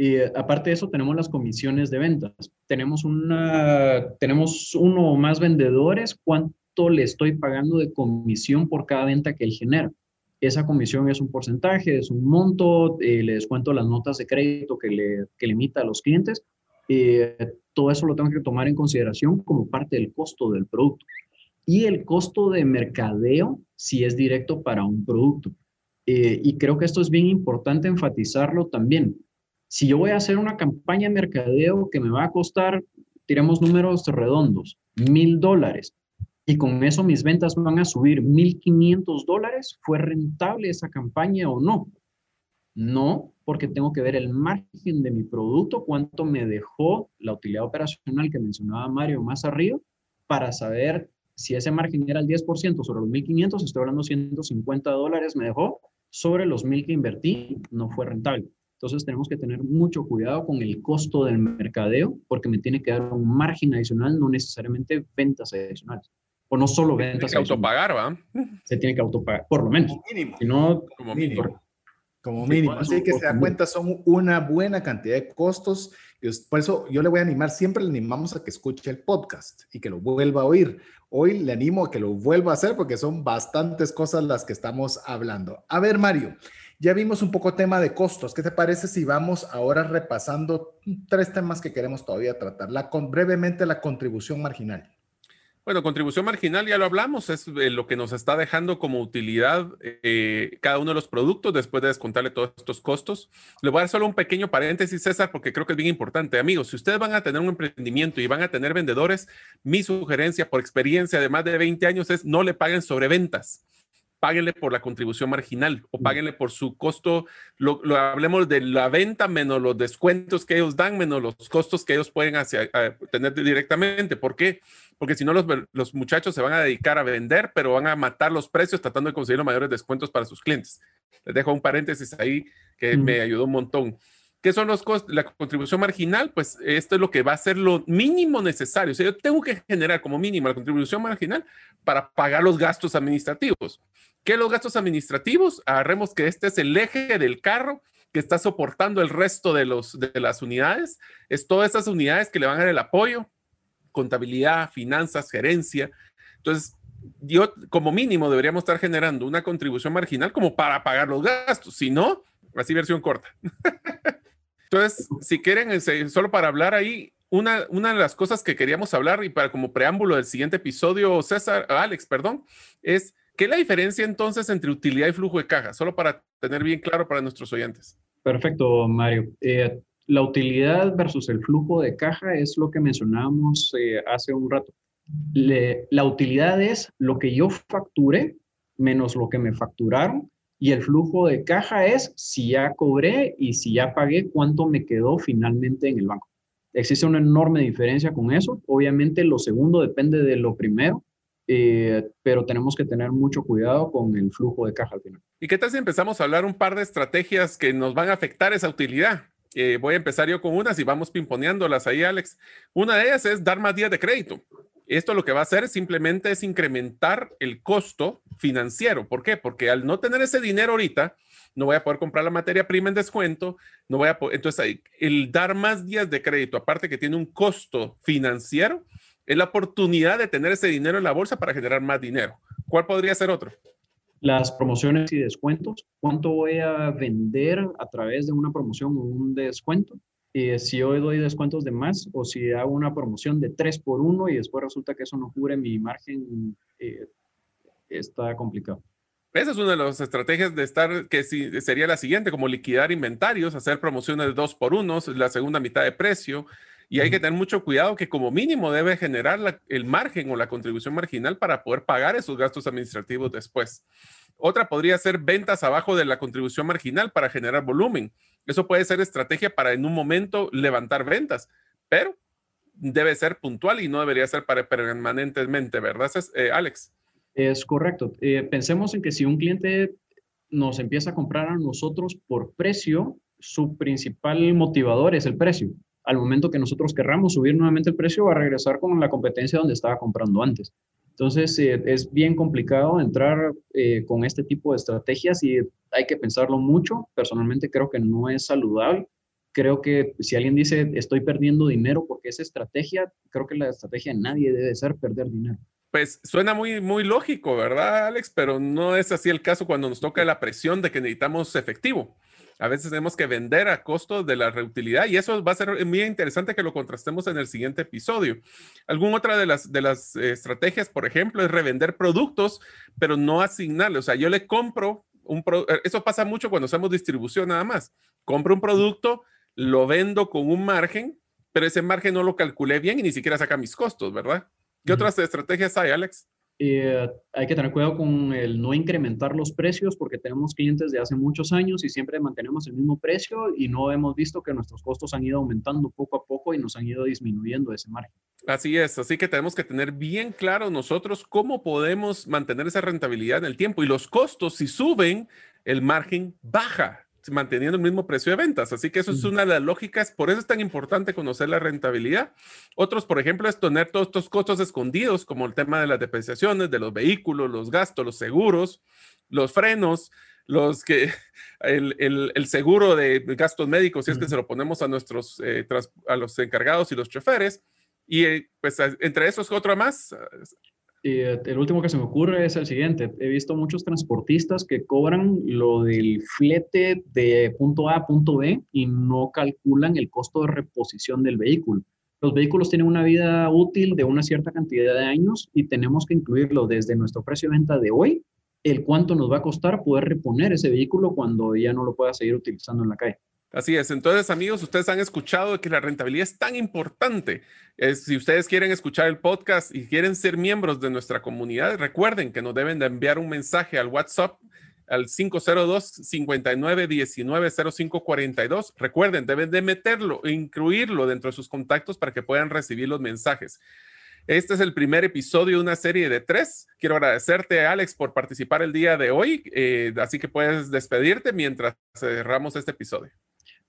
Y eh, aparte de eso, tenemos las comisiones de ventas. Tenemos, una, tenemos uno o más vendedores, ¿cuánto le estoy pagando de comisión por cada venta que él genera? Esa comisión es un porcentaje, es un monto, eh, le descuento las notas de crédito que le, que le a los clientes. Eh, todo eso lo tengo que tomar en consideración como parte del costo del producto. Y el costo de mercadeo, si es directo para un producto. y creo que esto es bien importante enfatizarlo también si yo voy a hacer una campaña de mercadeo que me va a costar, tiremos números redondos, mil dólares, y con eso mis ventas van a subir mil quinientos dólares, ¿fue rentable esa campaña o no? No, porque tengo que ver el margen de mi producto, cuánto me dejó la utilidad operacional que mencionaba Mario más arriba, para saber si ese margen era el 10% sobre los 1.500, estoy hablando 150 dólares me dejó, sobre los 1.000 que invertí, no fue rentable. Entonces tenemos que tener mucho cuidado con el costo del mercadeo porque me tiene que dar un margen adicional, no necesariamente ventas adicionales. O no solo ventas. Se tiene que autopagar, ¿va? Se tiene que autopagar, por lo menos. Como mínimo. Si no, como mínimo. como mínimo. Así que se da cuenta, son una buena cantidad de costos. Por eso yo le voy a animar, siempre le animamos a que escuche el podcast y que lo vuelva a oír. Hoy le animo a que lo vuelva a hacer porque son bastantes cosas las que estamos hablando. A ver, Mario, ya vimos un poco tema de costos. ¿Qué te parece si vamos ahora repasando tres temas que queremos todavía tratar? Con, brevemente la contribución marginal. Bueno, contribución marginal ya lo hablamos, es eh, lo que nos está dejando como utilidad eh, cada uno de los productos después de descontarle todos estos costos. Le voy a dar solo un pequeño paréntesis, César, porque creo que es bien importante. Amigos, si ustedes van a tener un emprendimiento y van a tener vendedores, mi sugerencia por experiencia de más de 20 años es no le paguen sobreventas páguenle por la contribución marginal o mm. páguenle por su costo, lo, hablemos de la venta menos los descuentos que ellos dan, menos los costos que ellos pueden hacia, tener directamente. ¿Por qué? Porque si no, los, los, muchachos se van a dedicar a vender, pero van a matar los precios tratando de conseguir los mayores descuentos para sus clientes. Les dejo un paréntesis ahí que me ayudó un montón. ¿Qué son los costos? La contribución marginal, pues esto es lo que va a ser lo mínimo necesario. O sea, yo tengo que generar como mínimo la contribución marginal para pagar los gastos administrativos. ¿Qué los gastos administrativos? Agarremos que este es el eje del carro que está soportando el resto de, los, de las unidades. Es todas esas unidades que le van a dar el apoyo, contabilidad, finanzas, gerencia. Entonces, yo como mínimo deberíamos estar generando una contribución marginal como para pagar los gastos. Si no, así versión corta. Entonces, si quieren, este, solo para hablar ahí, una, una de las cosas que queríamos hablar y para como preámbulo del siguiente episodio, César, Alex, perdón, es ¿qué es la diferencia entonces entre utilidad y flujo de caja? Solo para tener bien claro para nuestros oyentes. Perfecto, Mario. Eh, la utilidad versus el flujo de caja es lo que mencionábamos eh, hace un rato. la utilidad es lo que yo facture menos lo que me facturaron y el flujo de caja es si ya cobré y si ya pagué, cuánto me quedó finalmente en el banco. Existe una enorme diferencia con eso. Obviamente lo segundo depende de lo primero, eh, pero tenemos que tener mucho cuidado con el flujo de caja al final. ¿Y qué tal si empezamos a hablar un par de estrategias que nos van a afectar esa utilidad? Eh, voy a empezar yo con unas y vamos pimponeándolas ahí, Alex. Una de ellas es dar más días de crédito. Esto lo que va a hacer simplemente es incrementar el costo financiero. ¿Por qué? Porque al no tener ese dinero ahorita, no voy a poder comprar la materia prima en descuento, no voy a entonces el dar más días de crédito, aparte que tiene un costo financiero, es la oportunidad de tener ese dinero en la bolsa para generar más dinero. ¿Cuál podría ser otro? Las promociones y descuentos. ¿Cuánto voy a vender a través de una promoción o un descuento? eh, si hoy doy descuentos de más o si hago una promoción de 3 por 1 y después resulta que eso no cubre mi margen, eh, está complicado. Esa es una de las estrategias de estar, que sería la siguiente, como liquidar inventarios, hacer promociones de 2 por 1, la segunda mitad de precio. Y hay que tener mucho cuidado que como mínimo debe generar el margen o la contribución marginal para poder pagar esos gastos administrativos después. Otra podría ser ventas abajo de la contribución marginal para generar volumen. Eso puede ser estrategia para en un momento levantar ventas, pero debe ser puntual y no debería ser para permanentemente, ¿verdad, eh, Alex? Es correcto. Eh, pensemos en que si un cliente nos empieza a comprar a nosotros por precio, su principal motivador es el precio. Al momento que nosotros querramos subir nuevamente el precio, va a regresar con la competencia donde estaba comprando antes. Entonces, eh, es bien complicado entrar eh, con este tipo de estrategias y hay que pensarlo mucho. Personalmente creo que no es saludable. Creo que si alguien dice estoy perdiendo dinero porque es estrategia, creo que la estrategia de nadie debe ser perder dinero. Pues suena muy, muy lógico, ¿verdad, Alex? Pero no es así el caso cuando nos toca la presión de que necesitamos efectivo. A veces tenemos que vender a costo de la reutilidad y eso va a ser muy interesante que lo contrastemos en el siguiente episodio. Alguna otra de las, de las estrategias, por ejemplo, es revender productos, pero no asignarle. O sea, yo le compro un eh, eso pasa mucho cuando hacemos distribución nada más. Compro un producto, lo vendo con un margen, pero ese margen no lo calculé bien y ni siquiera saca mis costos, ¿verdad? ¿Qué otras estrategias hay, Alex? Eh, hay que tener cuidado con el no incrementar los precios porque tenemos clientes de hace muchos años y siempre mantenemos el mismo precio y no hemos visto que nuestros costos han ido aumentando poco a poco y nos han ido disminuyendo ese margen. Así es, así que tenemos que tener bien claro nosotros cómo podemos mantener esa rentabilidad en el tiempo y los costos si suben, el margen baja manteniendo el mismo precio de ventas. Así que eso es una de las lógicas, por eso es tan importante conocer la rentabilidad. Otros, por ejemplo, es tener todos estos costos escondidos, como el tema de las depreciaciones de los vehículos, los gastos, los seguros, los frenos, los que el, el, seguro de gastos médicos, si es que se lo ponemos a nuestros, eh, a los encargados y los choferes. Y eh, pues entre esos, otro más, eh, el último que se me ocurre es el siguiente. He visto muchos transportistas que cobran lo del flete de punto A a punto B y no calculan el costo de reposición del vehículo. Los vehículos tienen una vida útil de una cierta cantidad de años y tenemos que incluirlo desde nuestro precio de venta de hoy, el cuánto nos va a costar poder reponer ese vehículo cuando ya no lo pueda seguir utilizando en la calle. Así es. Entonces, amigos, ustedes han escuchado que la rentabilidad es tan importante. si ustedes quieren escuchar el podcast y quieren ser miembros de nuestra comunidad, recuerden que nos deben de enviar un mensaje al WhatsApp al 502-5919-0542. Recuerden, deben de meterlo, e incluirlo dentro de sus contactos para que puedan recibir los mensajes. Este es el primer episodio de una serie de tres. Quiero agradecerte, Alex, por participar el día de hoy. Eh, así que puedes despedirte mientras cerramos este episodio.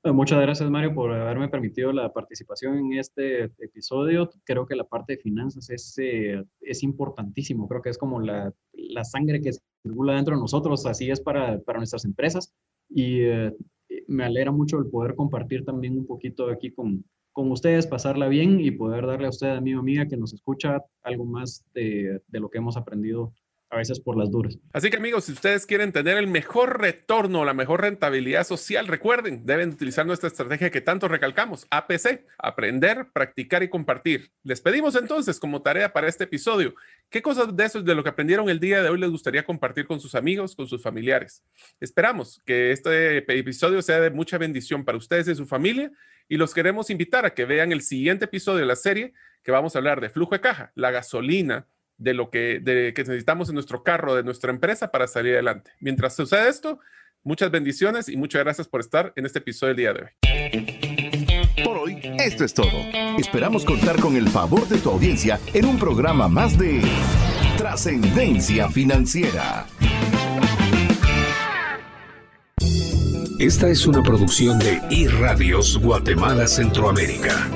Muchas gracias, Mario, por haberme permitido la participación en este episodio. Creo que la parte de finanzas es, eh, es importantísimo. Creo que es como la, la, sangre que circula dentro de nosotros. Así es para, para nuestras empresas. Y eh, me alegra mucho el poder compartir también un poquito aquí con, con ustedes, pasarla bien y poder darle a usted, amigo amiga, que nos escucha algo más de, de lo que hemos aprendido a veces por las duras. Así que amigos, si ustedes quieren tener el mejor retorno, la mejor rentabilidad social, recuerden, deben utilizar nuestra estrategia que tanto recalcamos, APC, aprender, practicar y compartir. Les pedimos entonces como tarea para este episodio, ¿qué cosas de eso, de lo que aprendieron el día de hoy les gustaría compartir con sus amigos, con sus familiares? Esperamos que este episodio sea de mucha bendición para ustedes y su familia y los queremos invitar a que vean el siguiente episodio de la serie que vamos a hablar de flujo de caja, la gasolina, de lo que, de, que necesitamos en nuestro carro, de nuestra empresa para salir adelante. Mientras sucede esto, muchas bendiciones y muchas gracias por estar en este episodio del día de hoy. Por hoy, esto es todo. Esperamos contar con el favor de tu audiencia en un programa más de Trascendencia Financiera. Esta es una producción de iRadios Guatemala Centroamérica.